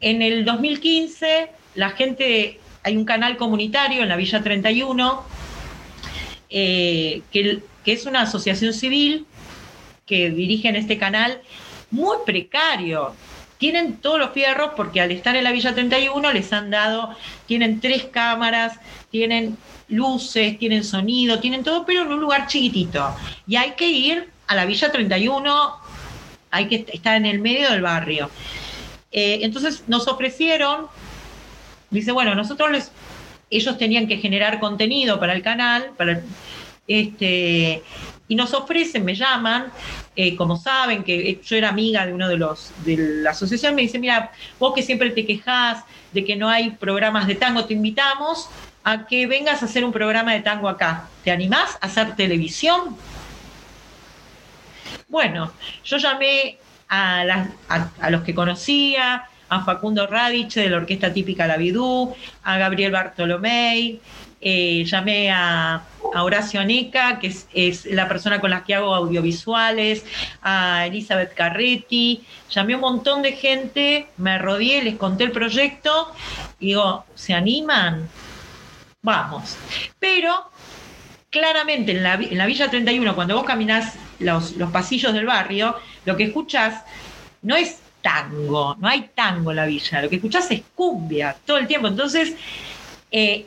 en el 2015 la gente, hay un canal comunitario en la Villa 31, eh, que que es una asociación civil que dirige en este canal muy precario. Tienen todos los fierros porque al estar en la Villa 31 les han dado, tienen tres cámaras, tienen luces, tienen sonido, tienen todo, pero en un lugar chiquitito. Y hay que ir a la Villa 31, hay que estar en el medio del barrio. Eh, entonces nos ofrecieron, dice, bueno, nosotros les, ellos tenían que generar contenido para el canal, para este, y nos ofrecen, me llaman, eh, como saben que yo era amiga de uno de los de la asociación, me dice, mira, vos que siempre te quejas de que no hay programas de tango, te invitamos a que vengas a hacer un programa de tango acá. ¿Te animás a hacer televisión? Bueno, yo llamé a, los que conocía, a Facundo Radich de la Orquesta Típica La Vidú, a Gabriel Bartolomé, eh, llamé a, Horacio Aneca, que es, la persona con la que hago audiovisuales, a Elizabeth Carretti, llamé a un montón de gente, me rodeé, les conté el proyecto y digo, ¿se animan? Vamos. Pero claramente en la, Villa 31, cuando vos caminás los, los pasillos del barrio, lo que escuchás no es tango, no hay tango en la villa, lo que escuchás es cumbia todo el tiempo. Entonces, eh,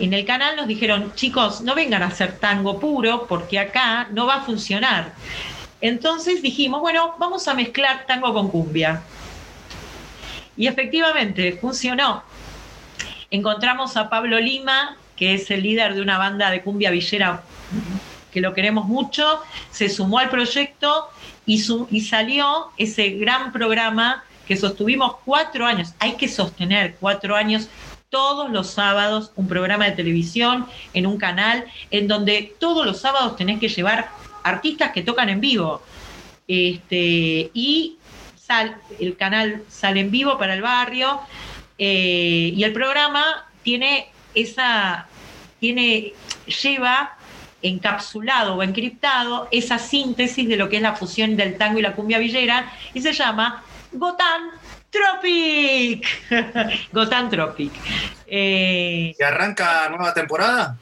en el canal nos dijeron, chicos, no vengan a hacer tango puro porque acá no va a funcionar. Entonces dijimos, bueno, vamos a mezclar tango con cumbia. Y efectivamente funcionó. Encontramos a Pablo Lima, que es el líder de una banda de cumbia villera que lo queremos mucho, se sumó al proyecto y, y salió ese gran programa que sostuvimos cuatro años. Hay que sostener cuatro años todos los sábados un programa de televisión en un canal en donde todos los sábados tenés que llevar artistas que tocan en vivo. Este, y el canal sale en vivo para el barrio eh, y el programa tiene esa, tiene, lleva encapsulado o encriptado esa síntesis de lo que es la fusión del tango y la cumbia villera y se llama Gotán Tropic. Gotan Tropic. Eh, ¿Y arranca nueva temporada?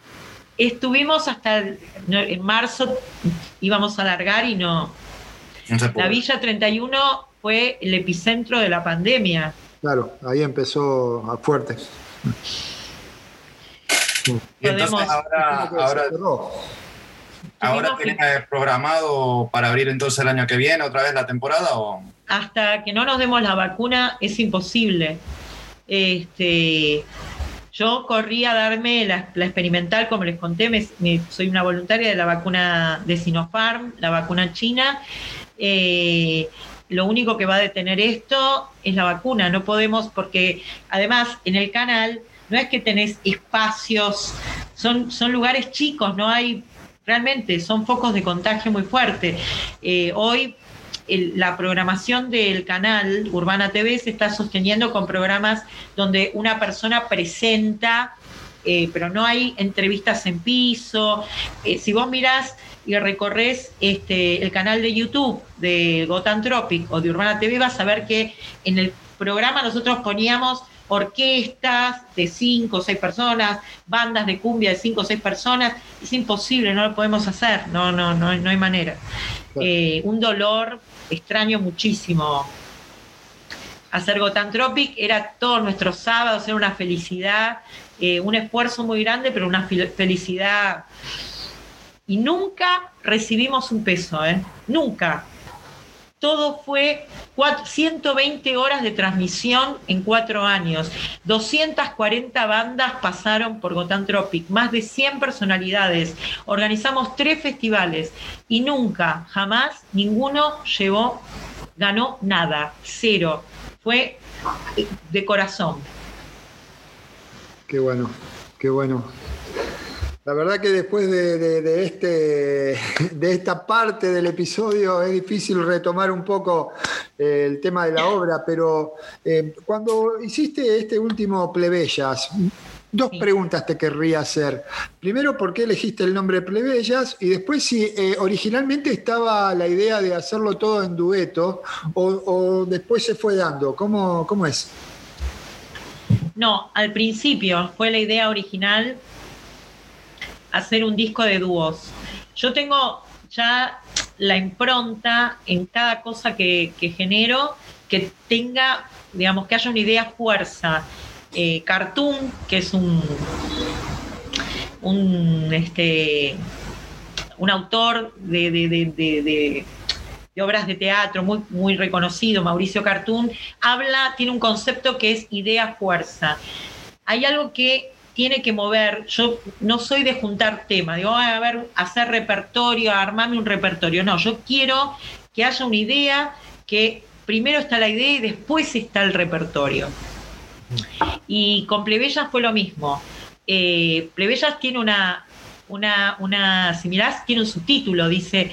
Estuvimos hasta en marzo, íbamos a alargar y no. la Villa 31 fue el epicentro de la pandemia. Claro, ahí empezó a fuerte. Y entonces ahora, ahora, programado para abrir entonces el año que viene otra vez la temporada o hasta que no nos demos la vacuna es imposible. Este, yo corrí a darme la, experimental, como les conté, soy una voluntaria de la vacuna de Sinopharm, la vacuna china. Eh, lo único que va a detener esto es la vacuna. No podemos, porque además en el canal no es que tenés espacios, son, son lugares chicos, no hay, realmente son focos de contagio muy fuertes. Eh, hoy la programación del canal Urbana TV se está sosteniendo con programas donde una persona presenta, eh, pero no hay entrevistas en piso. Eh, si vos mirás y recorres este, el canal de YouTube de Gotan Tropic o de Urbana TV, vas a ver que en el programa nosotros poníamos orquestas de cinco o seis personas, bandas de cumbia de cinco o seis personas, es imposible, no lo podemos hacer, no, no, no, no hay manera. Eh, un dolor extraño muchísimo hacer Gotan Tropic, era todos nuestros sábados, era una felicidad, eh, un esfuerzo muy grande, pero una felicidad. Y nunca recibimos un peso, ¿eh? Nunca. Todo fue 120 horas de transmisión en cuatro años. 240 bandas pasaron por Gotan Tropic, más de 100 personalidades. Organizamos tres festivales y nunca, jamás, ninguno llevó, ganó nada, cero. Fue de corazón. Qué bueno, qué bueno. La verdad que después de, este, de esta parte del episodio es difícil retomar un poco eh, el tema de la obra, pero eh, cuando hiciste este último Plebeyas, dos preguntas te querría hacer. Primero, ¿por qué elegiste el nombre Plebeyas? Y después, si eh, originalmente estaba la idea de hacerlo todo en dueto o, después se fue dando. ¿Cómo, ¿Cómo es? No, al principio fue la idea original hacer un disco de dúos. Yo tengo ya la impronta en cada cosa que, genero, que que tenga, digamos, que haya una idea fuerza. Eh, Cartoon, que es un, un, este, un autor de, de, de, de obras de teatro muy, muy reconocido, Mauricio Cartoon, habla, tiene un concepto que es idea fuerza. Hay algo que tiene que mover, yo no soy de juntar temas, digo, a ver, hacer repertorio, armarme un repertorio, no, yo quiero que haya una idea, que primero está la idea y después está el repertorio. Y con Plebeyas fue lo mismo. Eh, Plebeyas tiene una, una, una similar, tiene un subtítulo, dice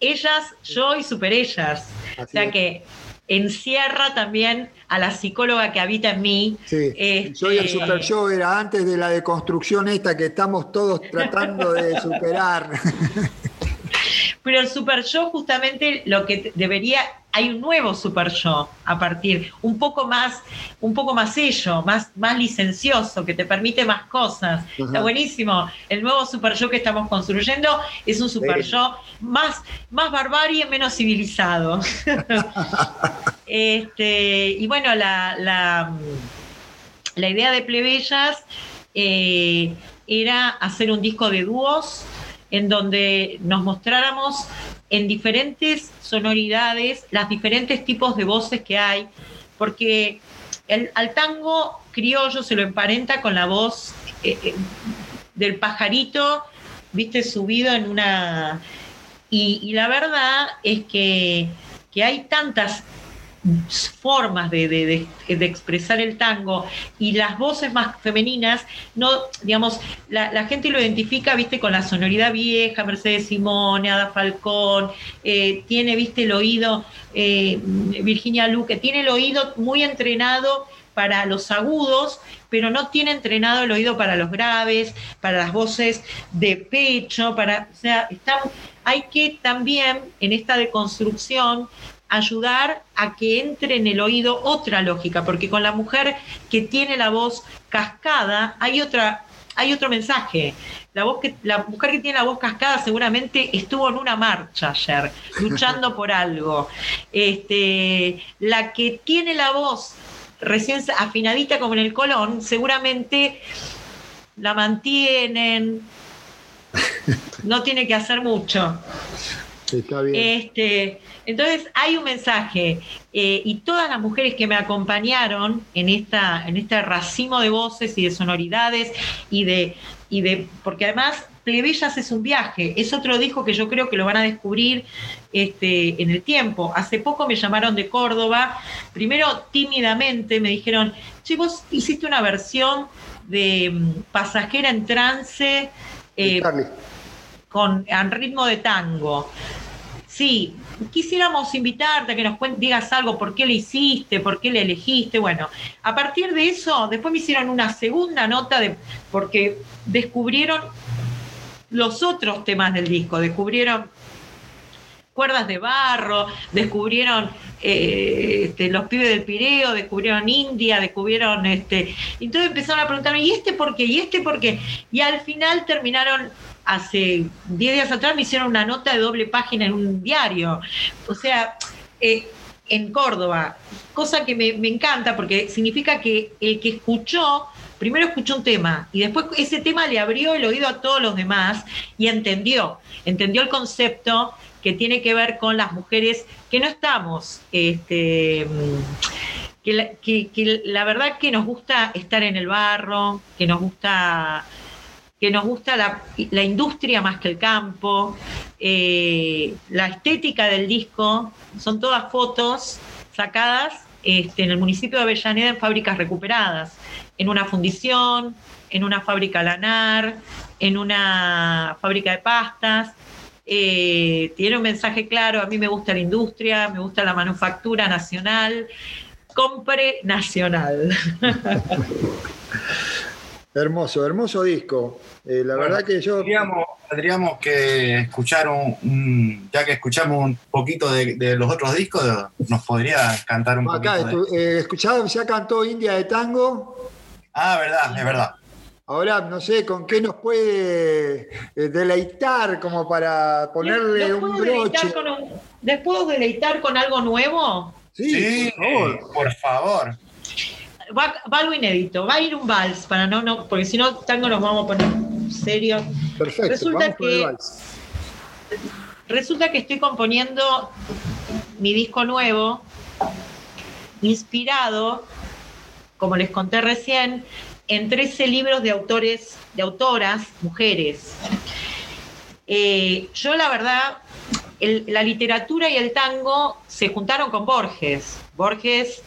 ellas, yo y super ellas. o sea que encierra también a la psicóloga que habita en mí. Sí, yo y el este, super yo era antes de la deconstrucción esta que estamos todos tratando de superar. Pero el super yo justamente lo que debería hay un nuevo super yo a partir, un poco más, un poco más ello, más, más licencioso, que te permite más cosas. Está buenísimo. El nuevo super yo que estamos construyendo es un super yo más, más barbarie, menos civilizado. este, y bueno, la, la, la, idea de Plebeyas eh, era hacer un disco de dúos en donde nos mostráramos en diferentes sonoridades las diferentes tipos de voces que hay, porque el, al tango criollo se lo emparenta con la voz eh, eh, del pajarito, viste, subido en una... Y, la verdad es que, que hay tantas formas de, expresar el tango y las voces más femeninas, no, digamos, la, gente lo identifica, viste, con la sonoridad vieja, Mercedes Simone, Ada Falcón, eh, tiene, viste, el oído, eh, Virginia Luque, tiene el oído muy entrenado para los agudos, pero no tiene entrenado el oído para los graves, para las voces de pecho, para, o sea, hay que también en esta deconstrucción ayudar a que entre en el oído otra lógica, porque con la mujer que tiene la voz cascada hay otra hay otro mensaje. La, voz que, la mujer que tiene la voz cascada seguramente estuvo en una marcha ayer, luchando por algo. Este, la que tiene la voz recién afinadita como en el colón, seguramente la mantienen, no tiene que hacer mucho. Está bien. Este, entonces hay un mensaje eh, y todas las mujeres que me acompañaron en, esta, en este racimo de voces y de sonoridades y de, y de porque además Plebeyas es un viaje, es otro disco que yo creo que lo van a descubrir este, en el tiempo. Hace poco me llamaron de Córdoba, primero tímidamente me dijeron, che, vos hiciste una versión de mm, Pasajera en Trance eh, con, al ritmo de tango. Sí, quisiéramos invitarte a que nos digas algo, por qué le hiciste, por qué le elegiste. Bueno, a partir de eso, después me hicieron una segunda nota de, porque descubrieron los otros temas del disco, descubrieron cuerdas de barro, descubrieron eh, este, los pibes del Pireo, descubrieron India, descubrieron este. Entonces empezaron a preguntarme, ¿y este por qué? ¿Y este por qué? Y al final terminaron hace 10 días atrás me hicieron una nota de doble página en un diario. O sea, eh, en Córdoba, cosa que me, encanta porque significa que el que escuchó, primero escuchó un tema y después ese tema le abrió el oído a todos los demás y entendió, entendió el concepto que tiene que ver con las mujeres que no estamos, este, que que la verdad que nos gusta estar en el barro, que nos gusta que nos gusta la, industria más que el campo, eh, la estética del disco, son todas fotos sacadas este, en el municipio de Avellaneda en fábricas recuperadas, en una fundición, en una fábrica lanar, en una fábrica de pastas. Eh, tiene un mensaje claro, a mí me gusta la industria, me gusta la manufactura nacional, compre nacional. Hermoso, hermoso disco. Eh, la verdad que yo. Tendríamos, que escuchar un, Ya que escuchamos un poquito de, los otros discos, nos podría cantar un Acá, poquito. Acá, eh, escuchado, ya cantó India de Tango. Ah, verdad, es verdad. Ahora, no sé, ¿con qué nos puede eh, deleitar como para ponerle un broche? ¿Les puedo deleitar con algo nuevo? Sí, por favor. por favva Va, va algo inédito, va a ir un vals, para no, no, porque si no, tango nos vamos a poner serios. Perfecto, Resulta vamos que- vals. Resulta que estoy componiendo mi disco nuevo, inspirado, como les conté recién, en 13 libros de autores, de autoras, mujeres. Eh, yo la verdad, el- la literatura y el tango se juntaron con Borges. Borges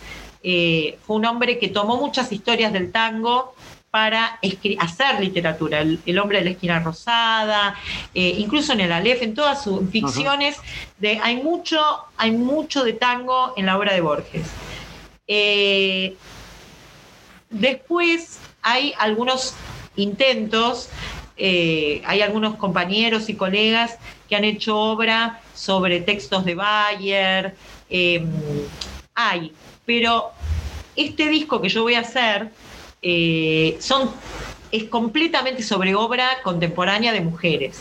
eh, fue un hombre que tomó muchas historias del tango para hacer literatura. El, el hombre de la esquina rosada, eh, incluso en el Aleph, en todas sus ficciones, de, hay, mucho, hay mucho de tango en la obra de Borges. Eh, después hay algunos intentos, eh, hay algunos compañeros y colegas que han hecho obra sobre textos de Bayer, hay, pero este disco que yo voy a hacer eh, son, es completamente sobre obra contemporánea de mujeres.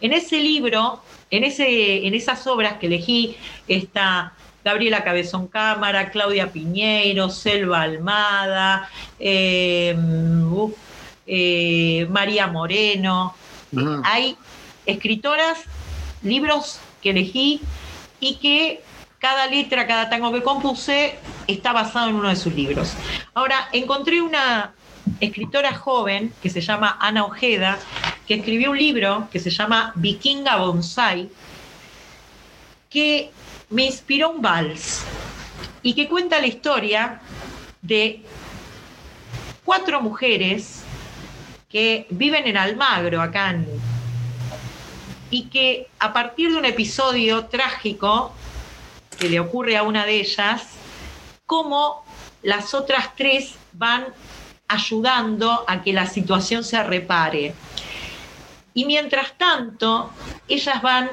En ese libro, en, ese, en esas obras que elegí, está Gabriela Cabezón Cámara, Claudia Piñeiro, Selva Almada, eh, uf, eh, María Moreno. Hay escritoras, libros que elegí y que cada letra, cada tango que compuse está basado en uno de sus libros. Ahora, encontré una escritora joven que se llama Ana Ojeda, que escribió un libro que se llama Vikinga Bonsai, que me inspiró un vals y que cuenta la historia de cuatro mujeres que viven en Almagro, acá en, y que a partir de un episodio trágico que le ocurre a una de ellas, cómo las otras tres van ayudando a que la situación se repare. Y mientras tanto, ellas van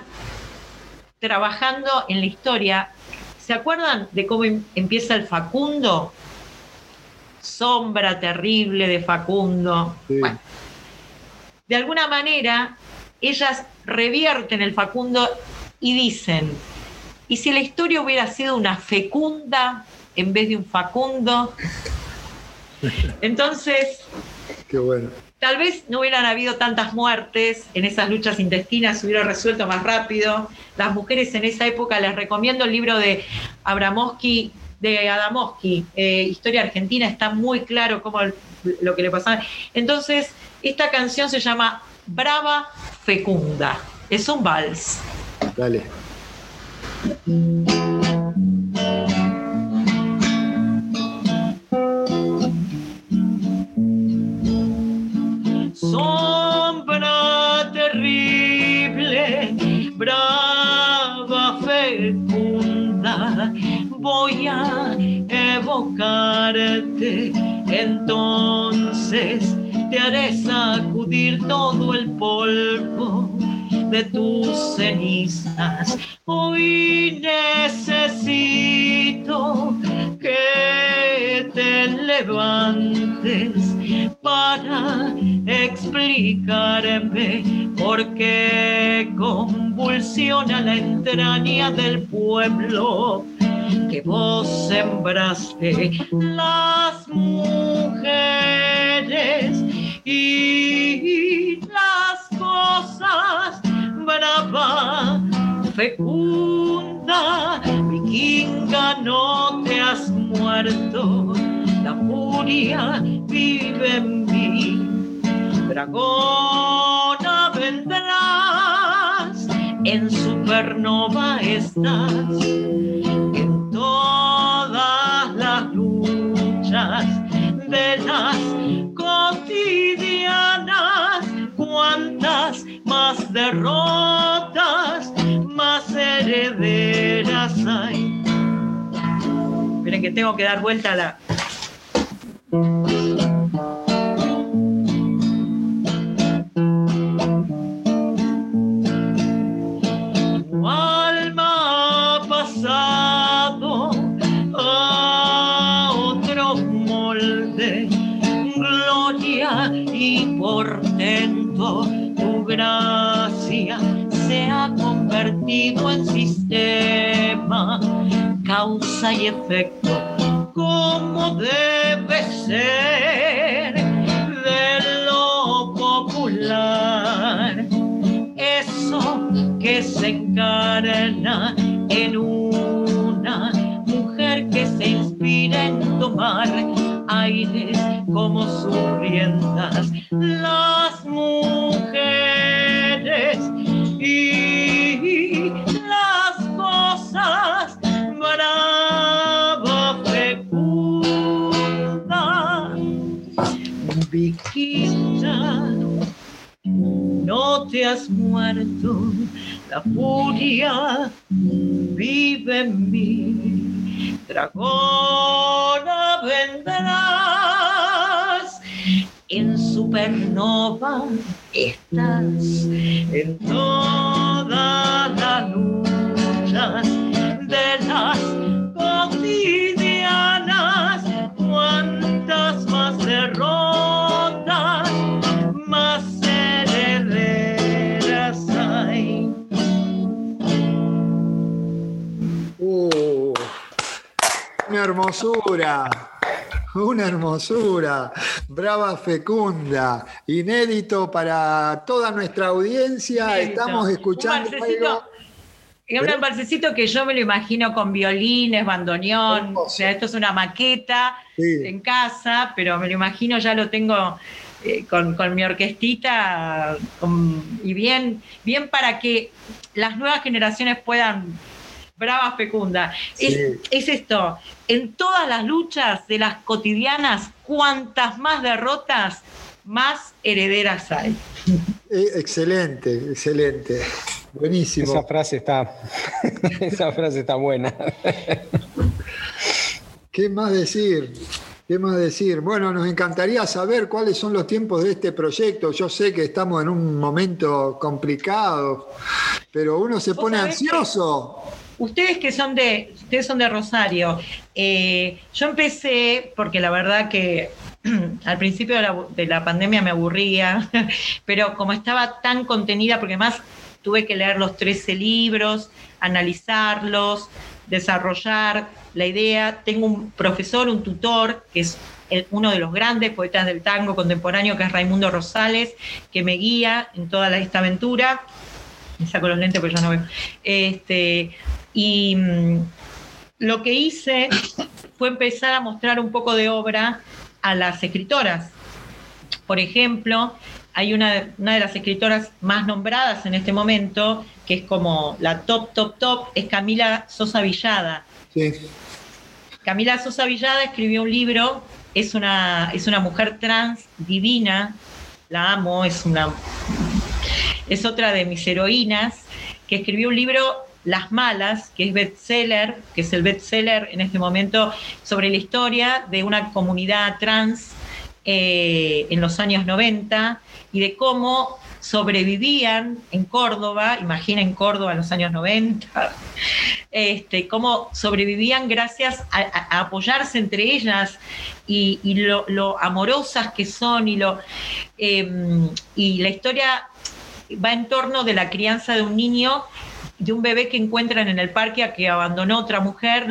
trabajando en la historia. ¿Se acuerdan de cómo em- empieza el Facundo? Sombra terrible de Facundo. Sí. Bueno, de alguna manera, ellas revierten el Facundo y dicen, ¿y si la historia hubiera sido una fecunda en vez de un Facundo? Entonces, Qué bueno. Tal vez no hubieran habido tantas muertes en esas luchas intestinas, se hubiera resuelto más rápido. Las mujeres en esa época, les recomiendo el libro de Abramovsky, de Adamovsky, eh, Historia Argentina, está muy claro cómo lo que le pasaba. Entonces, esta canción se llama Brava Fecunda. Es un vals. Dale. Sombra terrible, brava fecunda, voy a evocarte, entonces te haré sacudir todo el polvo de tus cenizas. Hoy necesito que te levantes para explicarme por qué convulsiona la entraña del pueblo que vos sembraste las mujeres fecunda, vikinga, no te has muerto, la furia vive en mí, dragona vendrás, en supernova estás, en todas las luchas de las cotidianas, cuantas más derrotas, Miren que tengo que dar vuelta la. Alma ha pasado otro molde, gloria y portento, tu gracia se ha convertido en sistema causa y efecto, como debe ser de lo popular. Eso que se encarna en una mujer que se inspira en tomar aires como sus riendas. Las mujeres no te has muerto, la furia vive en mí. Dragona vendrás, en supernova estás. En hermosura. Una hermosura, brava fecunda, inédito para toda nuestra audiencia. Inédito. Estamos escuchando Un algo. es un balsecito que yo me lo imagino con violines, bandoneón. Hermoso. O sea, esto es una maqueta Sí. en casa, pero me lo imagino, ya lo tengo eh, con, con mi orquestita con- y bien, bien para que las nuevas generaciones puedan. Brava fecunda. Es, Sí. es esto, en todas las luchas de las cotidianas, cuantas más derrotas, más herederas hay. Eh, excelente, excelente. Buenísimo. Esa frase está, esa frase está buena. ¿Qué más decir? ¿Qué más decir? Bueno, nos encantaría saber cuáles son los tiempos de este proyecto. Yo sé que estamos en un momento complicado, pero uno se pone ansioso. Ustedes que son de, ustedes son de Rosario, eh, yo empecé porque la verdad que al principio de la, de la pandemia me aburría, pero como estaba tan contenida, porque además tuve que leer los 13 libros, analizarlos, desarrollar la idea. Tengo un profesor, un tutor, que es uno de los grandes poetas del tango contemporáneo, que es Raimundo Rosales, que me guía en toda esta aventura. Me saco los lentes porque ya no veo. Este, y mm, lo que hice fue empezar a mostrar un poco de obra a las escritoras. Por ejemplo, hay una, una de las escritoras más nombradas en este momento, que es como la top, top, top, es Camila Sosa Villada. Sí. Camila Sosa Villada escribió un libro, es una, es una mujer trans divina, la amo, es una es otra de mis heroínas, que escribió un libro, Las Malas, que es bestseller, que es el bestseller en este momento, sobre la historia de una comunidad trans eh, en los años 90 y de cómo sobrevivían en Córdoba, imaginen Córdoba en los años 90, este, cómo sobrevivían gracias a, apoyarse entre ellas y, lo, amorosas que son y, lo, eh, y la historia va en torno de la crianza de un niño, de un bebé que encuentran en el parque a que abandonó otra mujer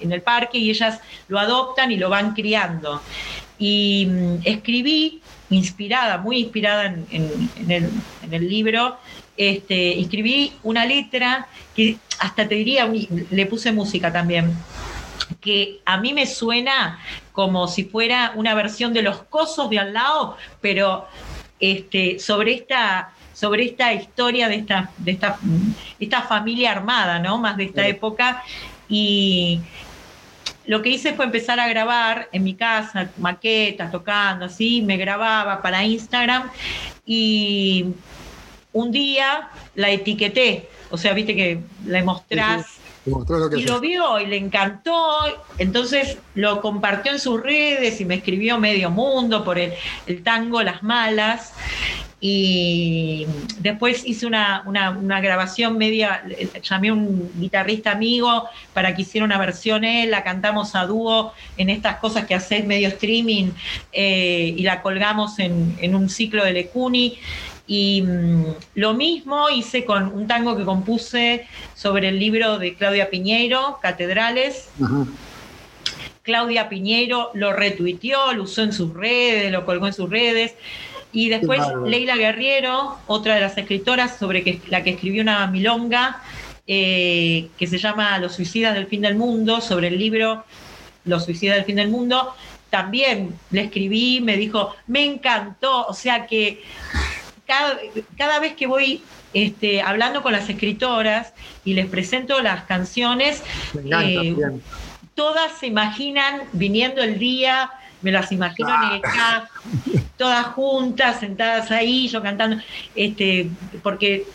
en el parque y ellas lo adoptan y lo van criando. Y mm, escribí, inspirada, muy inspirada en el libro, este, escribí una letra que hasta te diría, le puse música también, que a mí me suena como si fuera una versión de los cosos de al lado, pero este, sobre esta sobre esta historia de esta, de esta, esta familia armada, ¿no? Más de esta Sí. época. Y lo que hice fue empezar a grabar en mi casa, maquetas, tocando, así, me grababa para Instagram y un día la etiqueté, o sea, viste que le mostrás lo que y lo vio y le encantó, entonces lo compartió en sus redes y me escribió medio mundo por el, el tango Las Malas. Y después hice una, una- una grabación media, llamé a un guitarrista amigo para que hiciera una versión él, la cantamos a dúo en estas cosas que haces medio streaming eh, y la colgamos en, en un ciclo de Lecuni. Y mm, lo mismo hice con un tango que compuse sobre el libro de Claudia Piñeiro, Catedrales. Claudia Piñeiro lo retuiteó, lo usó en sus redes, lo colgó en sus redes. Y después Leila Guerriero, otra de las escritoras sobre que, la que escribió una milonga eh, que se llama Los suicidas del fin del mundo, sobre el libro Los suicidas del fin del mundo, también le escribí, me dijo, me encantó, o sea que cada, vez que voy este, hablando con las escritoras y les presento las canciones, eh, todas se imaginan viniendo el día, me las imagino en el ah. todas juntas, sentadas ahí, yo cantando, este, porque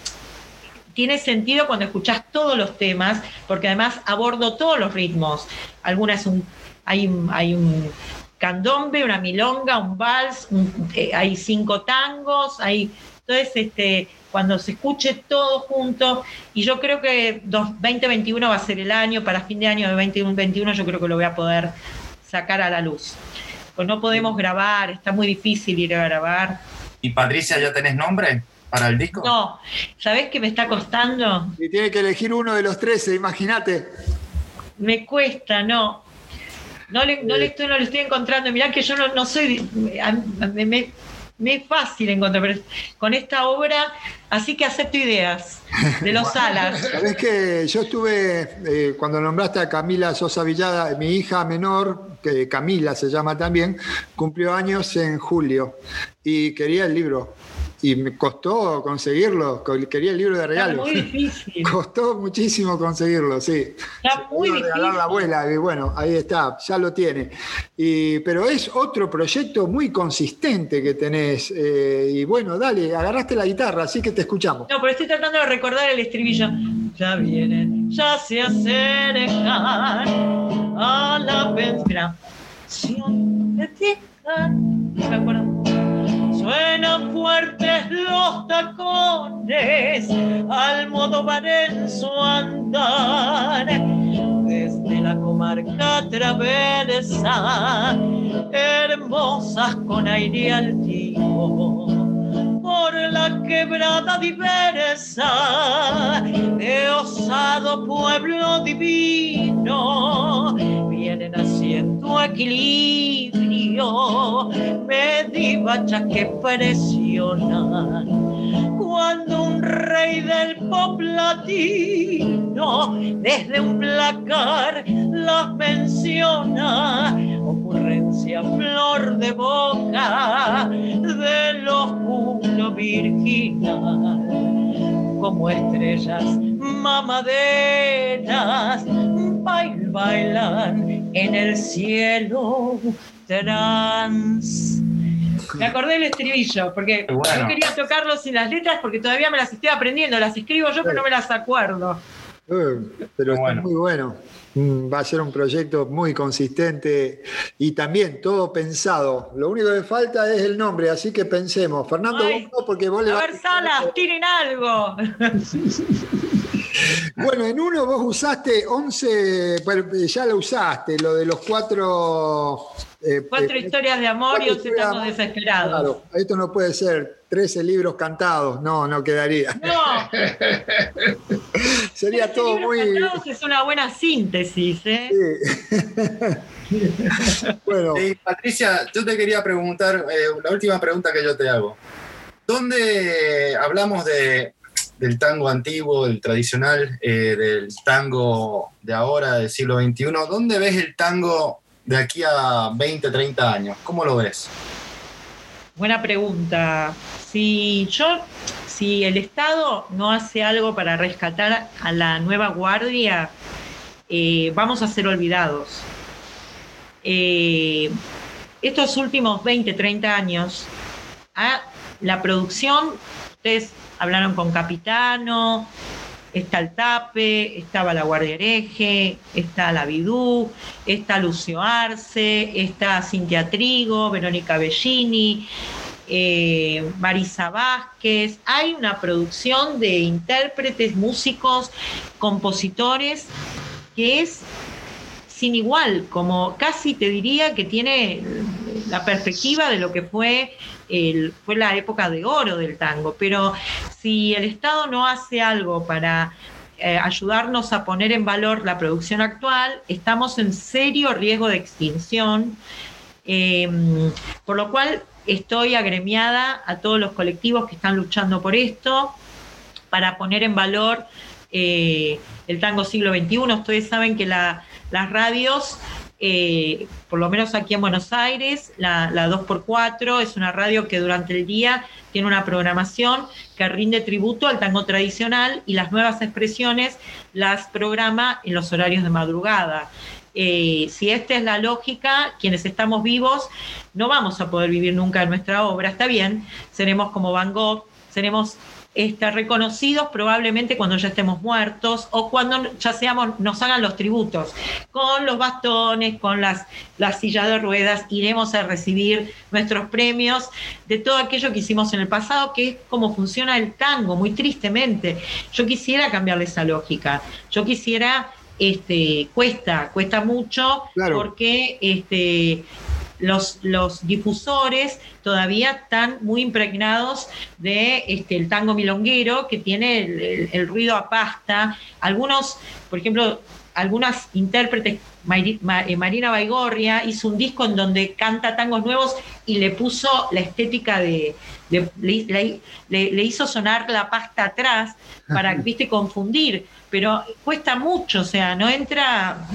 tiene sentido cuando escuchás todos los temas, porque además abordo todos los ritmos. Algunas un, hay, hay un candombe, una milonga, un vals, eh, hay cinco tangos, hay entonces este cuando se escuche todo junto y yo creo que 2021 va a ser el año para fin de año de 2021 yo creo que lo voy a poder sacar a la luz. Pues no podemos grabar, está muy difícil ir a grabar. ¿Y Patricia ya tenés nombre? para el disco? No, ¿sabés qué me está costando? Y tiene que elegir uno de los 13, imagínate. Me cuesta, no. No le, no le, estoy, no le estoy encontrando. Mirá que yo no, no soy. Me, me, me, es fácil encontrar, pero con esta obra, así que acepto ideas de los alas. Sabés que yo estuve, eh, cuando nombraste a Camila Sosa Villada, mi hija menor, que Camila se llama también, cumplió años en julio y quería el libro y me costó conseguirlo. Quería el libro de regalo. muy difícil. Costó muchísimo conseguirlo, sí. Está muy difícil. regalar la abuela y bueno, ahí está, ya lo tiene. Y, pero es otro proyecto muy consistente que tenés. Eh, y bueno, dale, agarraste la guitarra, así que te escuchamos. No, pero estoy tratando de recordar el estribillo. Ya vienen, ya se acercan a la pensión ti. No me acuerdo. Suenan fuertes los tacones al modo en su andar. Desde la comarca traversa, hermosas con aire altivo la quebrada diversa de osado pueblo divino vienen haciendo equilibrio medivachas que presionan. Cuando un rey del pop latino desde un placar las menciona ocurrencia flor de boca de los virginal, como estrellas mamaderas, bailan en el cielo trans. Me acordé del estribillo, porque yo quería tocarlo sin las letras porque todavía me las estoy aprendiendo, las escribo yo, pero no me las acuerdo. pero está muy bueno. Va a ser un proyecto muy consistente y también todo pensado. Lo único que falta es el nombre, así que pensemos. Fernando, porque vos le A ver, Salas, tiren algo. Bueno, en uno vos usaste 11, ya lo usaste, lo de los cuatro... Eh, cuatro eh, historias de amor y 11 estamos desesperados. Claro, esto no puede ser 13 libros cantados, no, no quedaría. No. Sería todo muy... Cantados es una buena síntesis, ¿eh? Sí. bueno. Patricia, yo te quería preguntar, eh, la última pregunta que yo te hago. ¿Dónde hablamos de del tango antiguo, del tradicional, eh, del tango de ahora, del siglo XXI. ¿Dónde ves el tango de aquí a 20, 30 años? ¿Cómo lo ves? Buena pregunta. Si yo, si el Estado no hace algo para rescatar a la nueva guardia, eh, vamos a ser olvidados. Eh, estos últimos 20, 30 años, la producción, ustedes hablaron con Capitano, está el Tape, estaba la Guardia Hereje, está la Vidú, está Lucio Arce, está Cintia Trigo, Verónica Bellini, eh, Marisa Vázquez. Hay una producción de intérpretes, músicos, compositores que es sin igual, como casi te diría que tiene la perspectiva de lo que fue fue la época de oro del tango, pero si el Estado no hace algo para eh, ayudarnos a poner en valor la producción actual, estamos en serio riesgo de extinción, em, por lo cual estoy agremiada a todos los colectivos que están luchando por esto, para poner en valor eh, el tango siglo XXI. Ustedes saben que las radios eh, por lo menos aquí en Buenos Aires, la, 2x4 es una radio que durante el día tiene una programación que rinde tributo al tango tradicional y las nuevas expresiones las programa en los horarios de madrugada. Eh, si esta es la lógica, quienes estamos vivos no vamos a poder vivir nunca en nuestra obra, está bien, seremos como Van Gogh, seremos este, reconocidos probablemente cuando ya estemos muertos o cuando ya seamos, nos hagan los tributos. Con los bastones, con las, las sillas de ruedas, iremos a recibir nuestros premios de todo aquello que hicimos en el pasado, que es como funciona el tango, muy tristemente. Yo quisiera cambiarle esa lógica. Yo quisiera este, cuesta, cuesta mucho porque este, los, los difusores todavía están muy impregnados de este, el tango milonguero que tiene el, ruido a pasta. Algunos, por ejemplo, algunas intérpretes, eh, Marina Baigorria hizo un disco en donde canta tangos nuevos y le puso la estética de, le, hizo sonar la pasta atrás para, viste, confundir, pero cuesta mucho, o sea, no entra,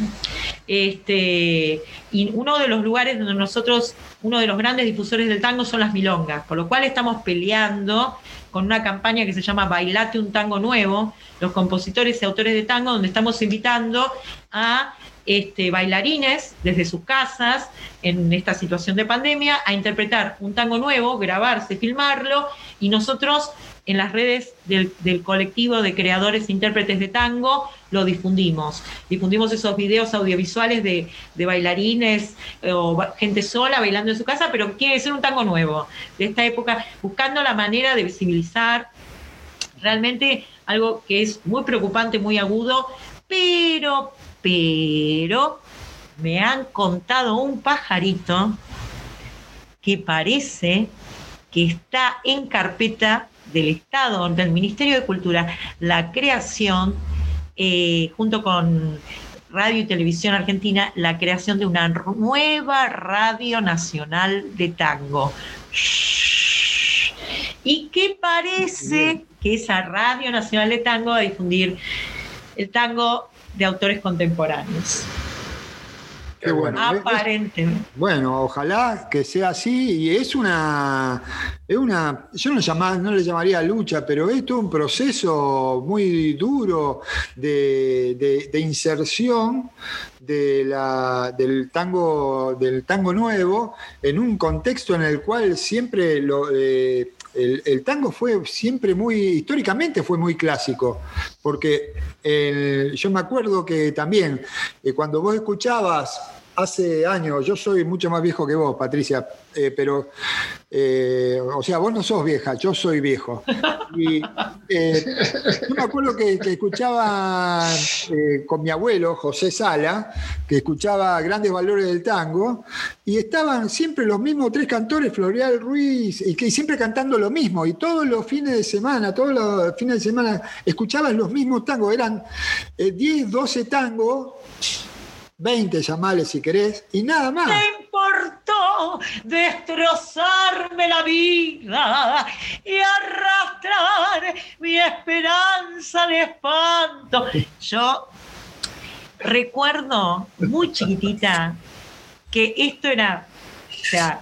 este, y uno de los lugares donde nosotros, uno de los grandes difusores del tango son las milongas, por lo cual estamos peleando con una campaña que se llama Bailate un tango nuevo, los compositores y autores de tango, donde estamos invitando a este, bailarines desde sus casas en esta situación de pandemia a interpretar un tango nuevo, grabarse, filmarlo y nosotros en las redes del, colectivo de creadores e intérpretes de tango lo difundimos. Difundimos esos videos audiovisuales de, bailarines eh, o gente sola bailando en su casa, pero quiere ser un tango nuevo de esta época, buscando la manera de visibilizar realmente algo que es muy preocupante, muy agudo, pero pero me han contado un pajarito que parece que está en carpeta del Estado, del Ministerio de Cultura, la creación, eh, junto con Radio y Televisión Argentina, la creación de una nueva Radio Nacional de Tango. Y que parece que esa Radio Nacional de Tango va a difundir el tango de autores contemporáneos. Qué bueno. Aparentemente. Bueno, ojalá que sea así. Y es una, es una yo no, no le llamaría lucha, pero es un proceso muy duro de, inserción de la, del, tango, del tango nuevo en un contexto en el cual siempre lo, eh, el, tango fue siempre muy, históricamente fue muy clásico, porque yo me acuerdo que también eh, cuando vos escuchabas hace años, yo soy mucho más viejo que vos, Patricia, eh, pero, eh, o sea, vos no sos vieja, yo soy viejo. Y eh, yo me acuerdo que, escuchaba con mi abuelo, José Sala, que escuchaba grandes valores del tango, y estaban siempre los mismos tres cantores, Floreal Ruiz, y que siempre cantando lo mismo, y todos los fines de semana, todos los fines de semana, escuchaban los mismos tangos, eran 10, 12 tangos 20 llamales si querés, y nada más. ¿Qué importó destrozarme la vida y arrastrar mi esperanza de espanto? Yo recuerdo muy chiquitita que esto era, o sea,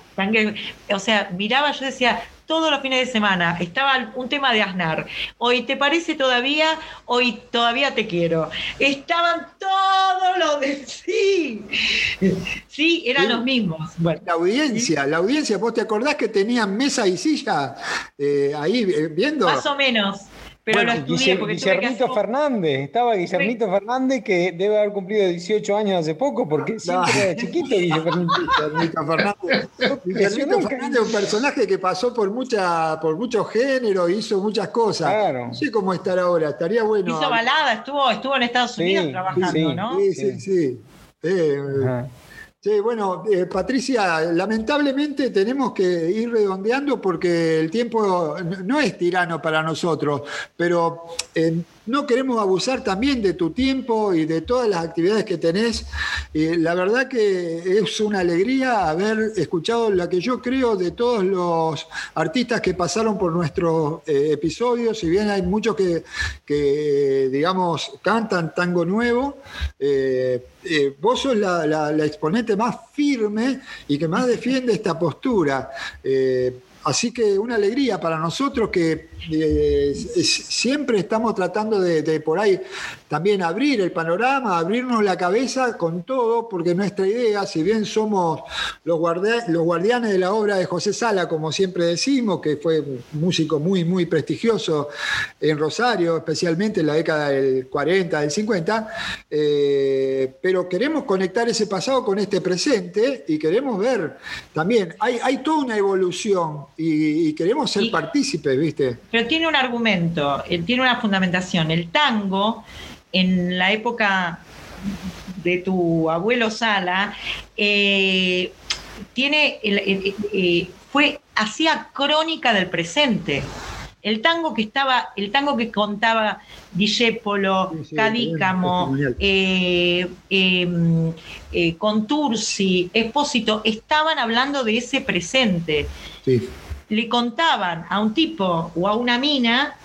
o sea, miraba, yo decía, todos los fines de semana. Estaba un tema de Aznar. Hoy te parece todavía, hoy todavía te quiero. Estaban todos los de sí. Sí, eran los mismos. La audiencia, la audiencia, ¿vos te acordás que tenían mesa y silla eh, ahí eh, viendo? Más o menos. Pero lo estudié porque Guillermito Fernández, estaba Guillermito Fernández que debe haber cumplido 18 años hace poco porque siempre era chiquito Guillermito Fernández. Guillermito Fernández es un personaje que pasó por mucha, por muchos géneros, hizo muchas cosas. Claro. No sé cómo estar ahora, estaría bueno. Hizo balada, estuvo, estuvo en Estados Unidos trabajando, ¿no? Sí, sí, sí. Eh, Sí, bueno, eh, Patricia, lamentablemente tenemos que ir redondeando porque el tiempo no es tirano para nosotros, pero eh, no queremos abusar también de tu tiempo y de todas las actividades que tenés. la verdad que es una alegría haber escuchado la que yo creo de todos los artistas que pasaron por nuestros eh, episodios, si bien hay muchos que, digamos, cantan tango nuevo. vos sos la exponente más firme y que más defiende esta postura. Eh, así que una alegría para nosotros que eh, siempre estamos tratando de, por ahí también abrir el panorama, abrirnos la cabeza con todo, porque nuestra idea, si bien somos los, los guardianes de la obra de José Sala, como siempre decimos, que fue un músico muy, muy prestigioso en Rosario, especialmente en la década del 40, del 50, eh, pero queremos conectar ese pasado con este presente y queremos ver también, hay, hay toda una evolución y, queremos ser partícipes, ¿viste? pero tiene un argumento, eh, tiene una fundamentación. El tango, en la época de tu abuelo Sala, eh, tiene eh, fue hacía crónica del presente. El tango que estaba, el tango que contaba Discépolo, Cadícamo, em, Contursi, Espósito, estaban hablando de ese presente. Sí le contaban a un tipo o a una mina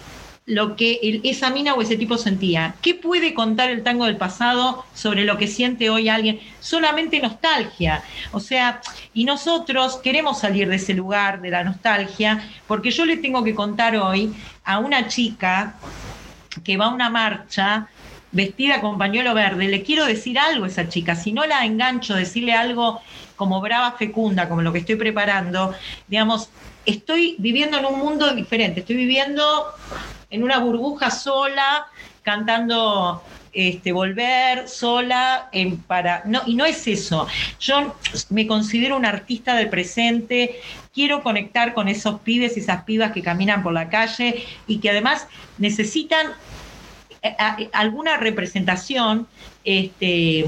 lo que esa mina o ese tipo sentía. ¿Qué puede contar el tango del pasado sobre lo que siente hoy alguien? Solamente nostalgia. O sea, y nosotros queremos salir de ese lugar, de la nostalgia, porque yo le tengo que contar hoy a una chica que va a una marcha vestida con pañuelo verde, le quiero decir algo a esa chica, si no la engancho, decirle algo como brava fecunda, como lo que estoy preparando, digamos, estoy viviendo en un mundo diferente, estoy viviendo en una burbuja sola, cantando este, volver sola para no y no es eso. Yo me considero un artista del presente quiero conectar con esos pibes y esas pibas que caminan por la calle y que además necesitan eh, alguna representación, este,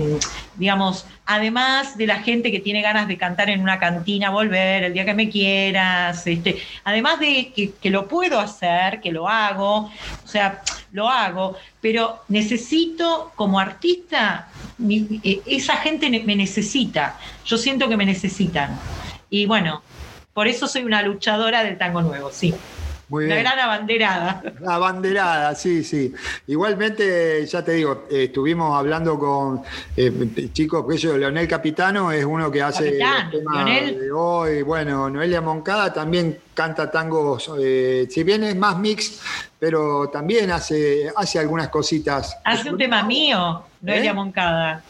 digamos, además de la gente que tiene ganas de cantar en una cantina, volver el día que me quieras, este, además de que, lo puedo hacer, que lo hago, o sea, lo hago, pero necesito como artista, eh, esa gente me necesita, yo siento que me necesitan. Y bueno, por eso soy una luchadora del tango nuevo, sí. Muy Una gran abanderada. Abanderada, sí, sí. Igualmente, ya te digo, eh, estuvimos hablando con eh, chicos, que yo, Leonel Capitano es uno que hace de hoy. Bueno, Noelia Moncada también canta tangos, eh, si bien es más mix, pero también hace, hace algunas cositas. Hace un tema mío, Noelia Moncada.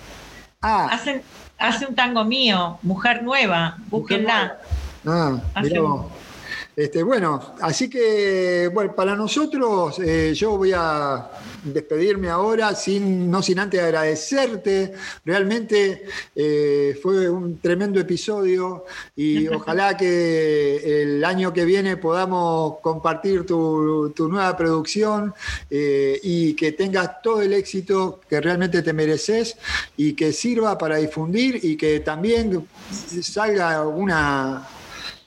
Ah. Hace, hace un tango mío, Mujer Nueva, búsquenla. Ah, este, bueno, así que bueno, para nosotros eh, yo voy a despedirme ahora, sin, no sin antes agradecerte. Realmente eh, fue un tremendo episodio y ojalá que el año que viene podamos compartir tu, nueva producción eh, y que tengas todo el éxito que realmente te mereces y que sirva para difundir y que también salga una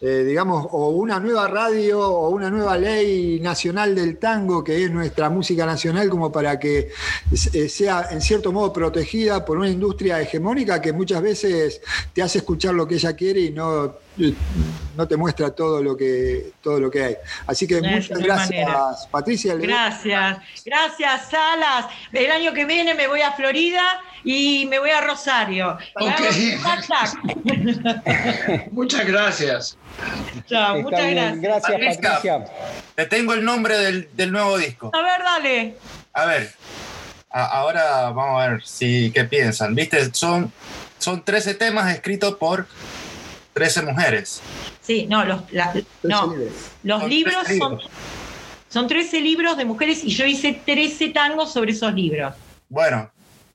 eh, digamos, o una nueva radio o una nueva ley nacional del tango, que es nuestra música nacional, como para que eh, sea en cierto modo protegida por una industria hegemónica que muchas veces te hace escuchar lo que ella quiere y no, no te muestra todo lo que, todo lo que hay. Así que muchas gracias, Patricia. Gracias, gracias, Salas. El año que viene me voy a Florida y me voy a Rosario. muchas gracias. Chao, muchas gracias. Gracias, Patricia. Te tengo el nombre del, nuevo disco. A ver, dale. A ver, ahora vamos a ver si qué piensan. Viste, son, son 13 temas escritos por 13 mujeres. Sí, no, los, no, los libros son, son 13 libros de mujeres y yo hice 13 tangos sobre esos libros. Bueno,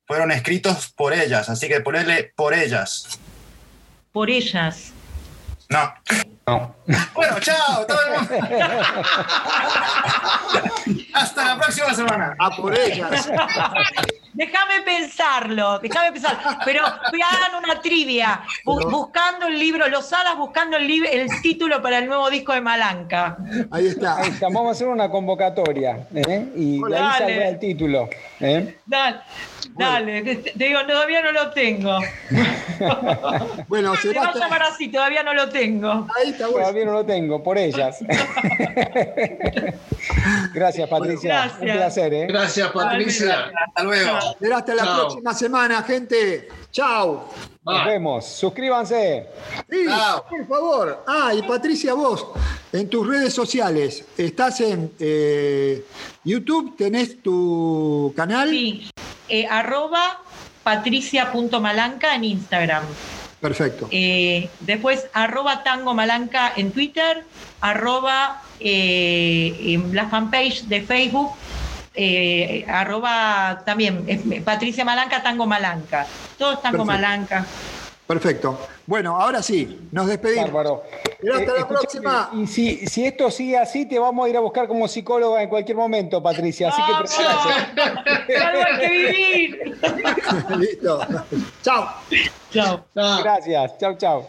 fueron escritos por ellas, así que ponerle por ellas. Por ellas. No. No. Bueno, chao. todo el mundo. Hasta la próxima semana. A por ellas. Déjame pensarlo, déjame pensar. Pero hagan una trivia, bu- buscando el libro, los alas buscando el, el título para el nuevo disco de Malanca. Ahí está. Ahí está, Vamos a hacer una convocatoria ¿eh? y de ahí saldrá el título. ¿eh? Dale, dale, te, te digo, todavía no lo tengo. Bueno, Se será va a llamar así, todavía no lo tengo. Ahí está bueno. Todavía no lo tengo, por ellas. Gracias, Patricia. Gracias. Un placer, ¿eh? Gracias, Patricia. Hasta luego. Será hasta la Chao. próxima semana, gente. Chao. Nos vemos. Suscríbanse. Sí, por favor. Ah, y Patricia, vos, en tus redes sociales, estás en eh, YouTube, tenés tu canal. Sí, eh, arroba patricia.malanca en Instagram. Perfecto. Eh, después, arroba tango malanca en Twitter, arroba eh, en la fanpage de Facebook, eh, arroba también Patricia Malanca, tango malanca. Todo es tango Perfecto. malanca. Perfecto. Bueno, ahora sí, nos despedimos. Bárbaro. Será hasta la escuchame, próxima. Y si, si esto sigue así, te vamos a ir a buscar como psicóloga en cualquier momento, Patricia. Así que prepárate. ¡Algo hay que vivir! Listo. Chao. Chao. Chao. Gracias. Chau, chau.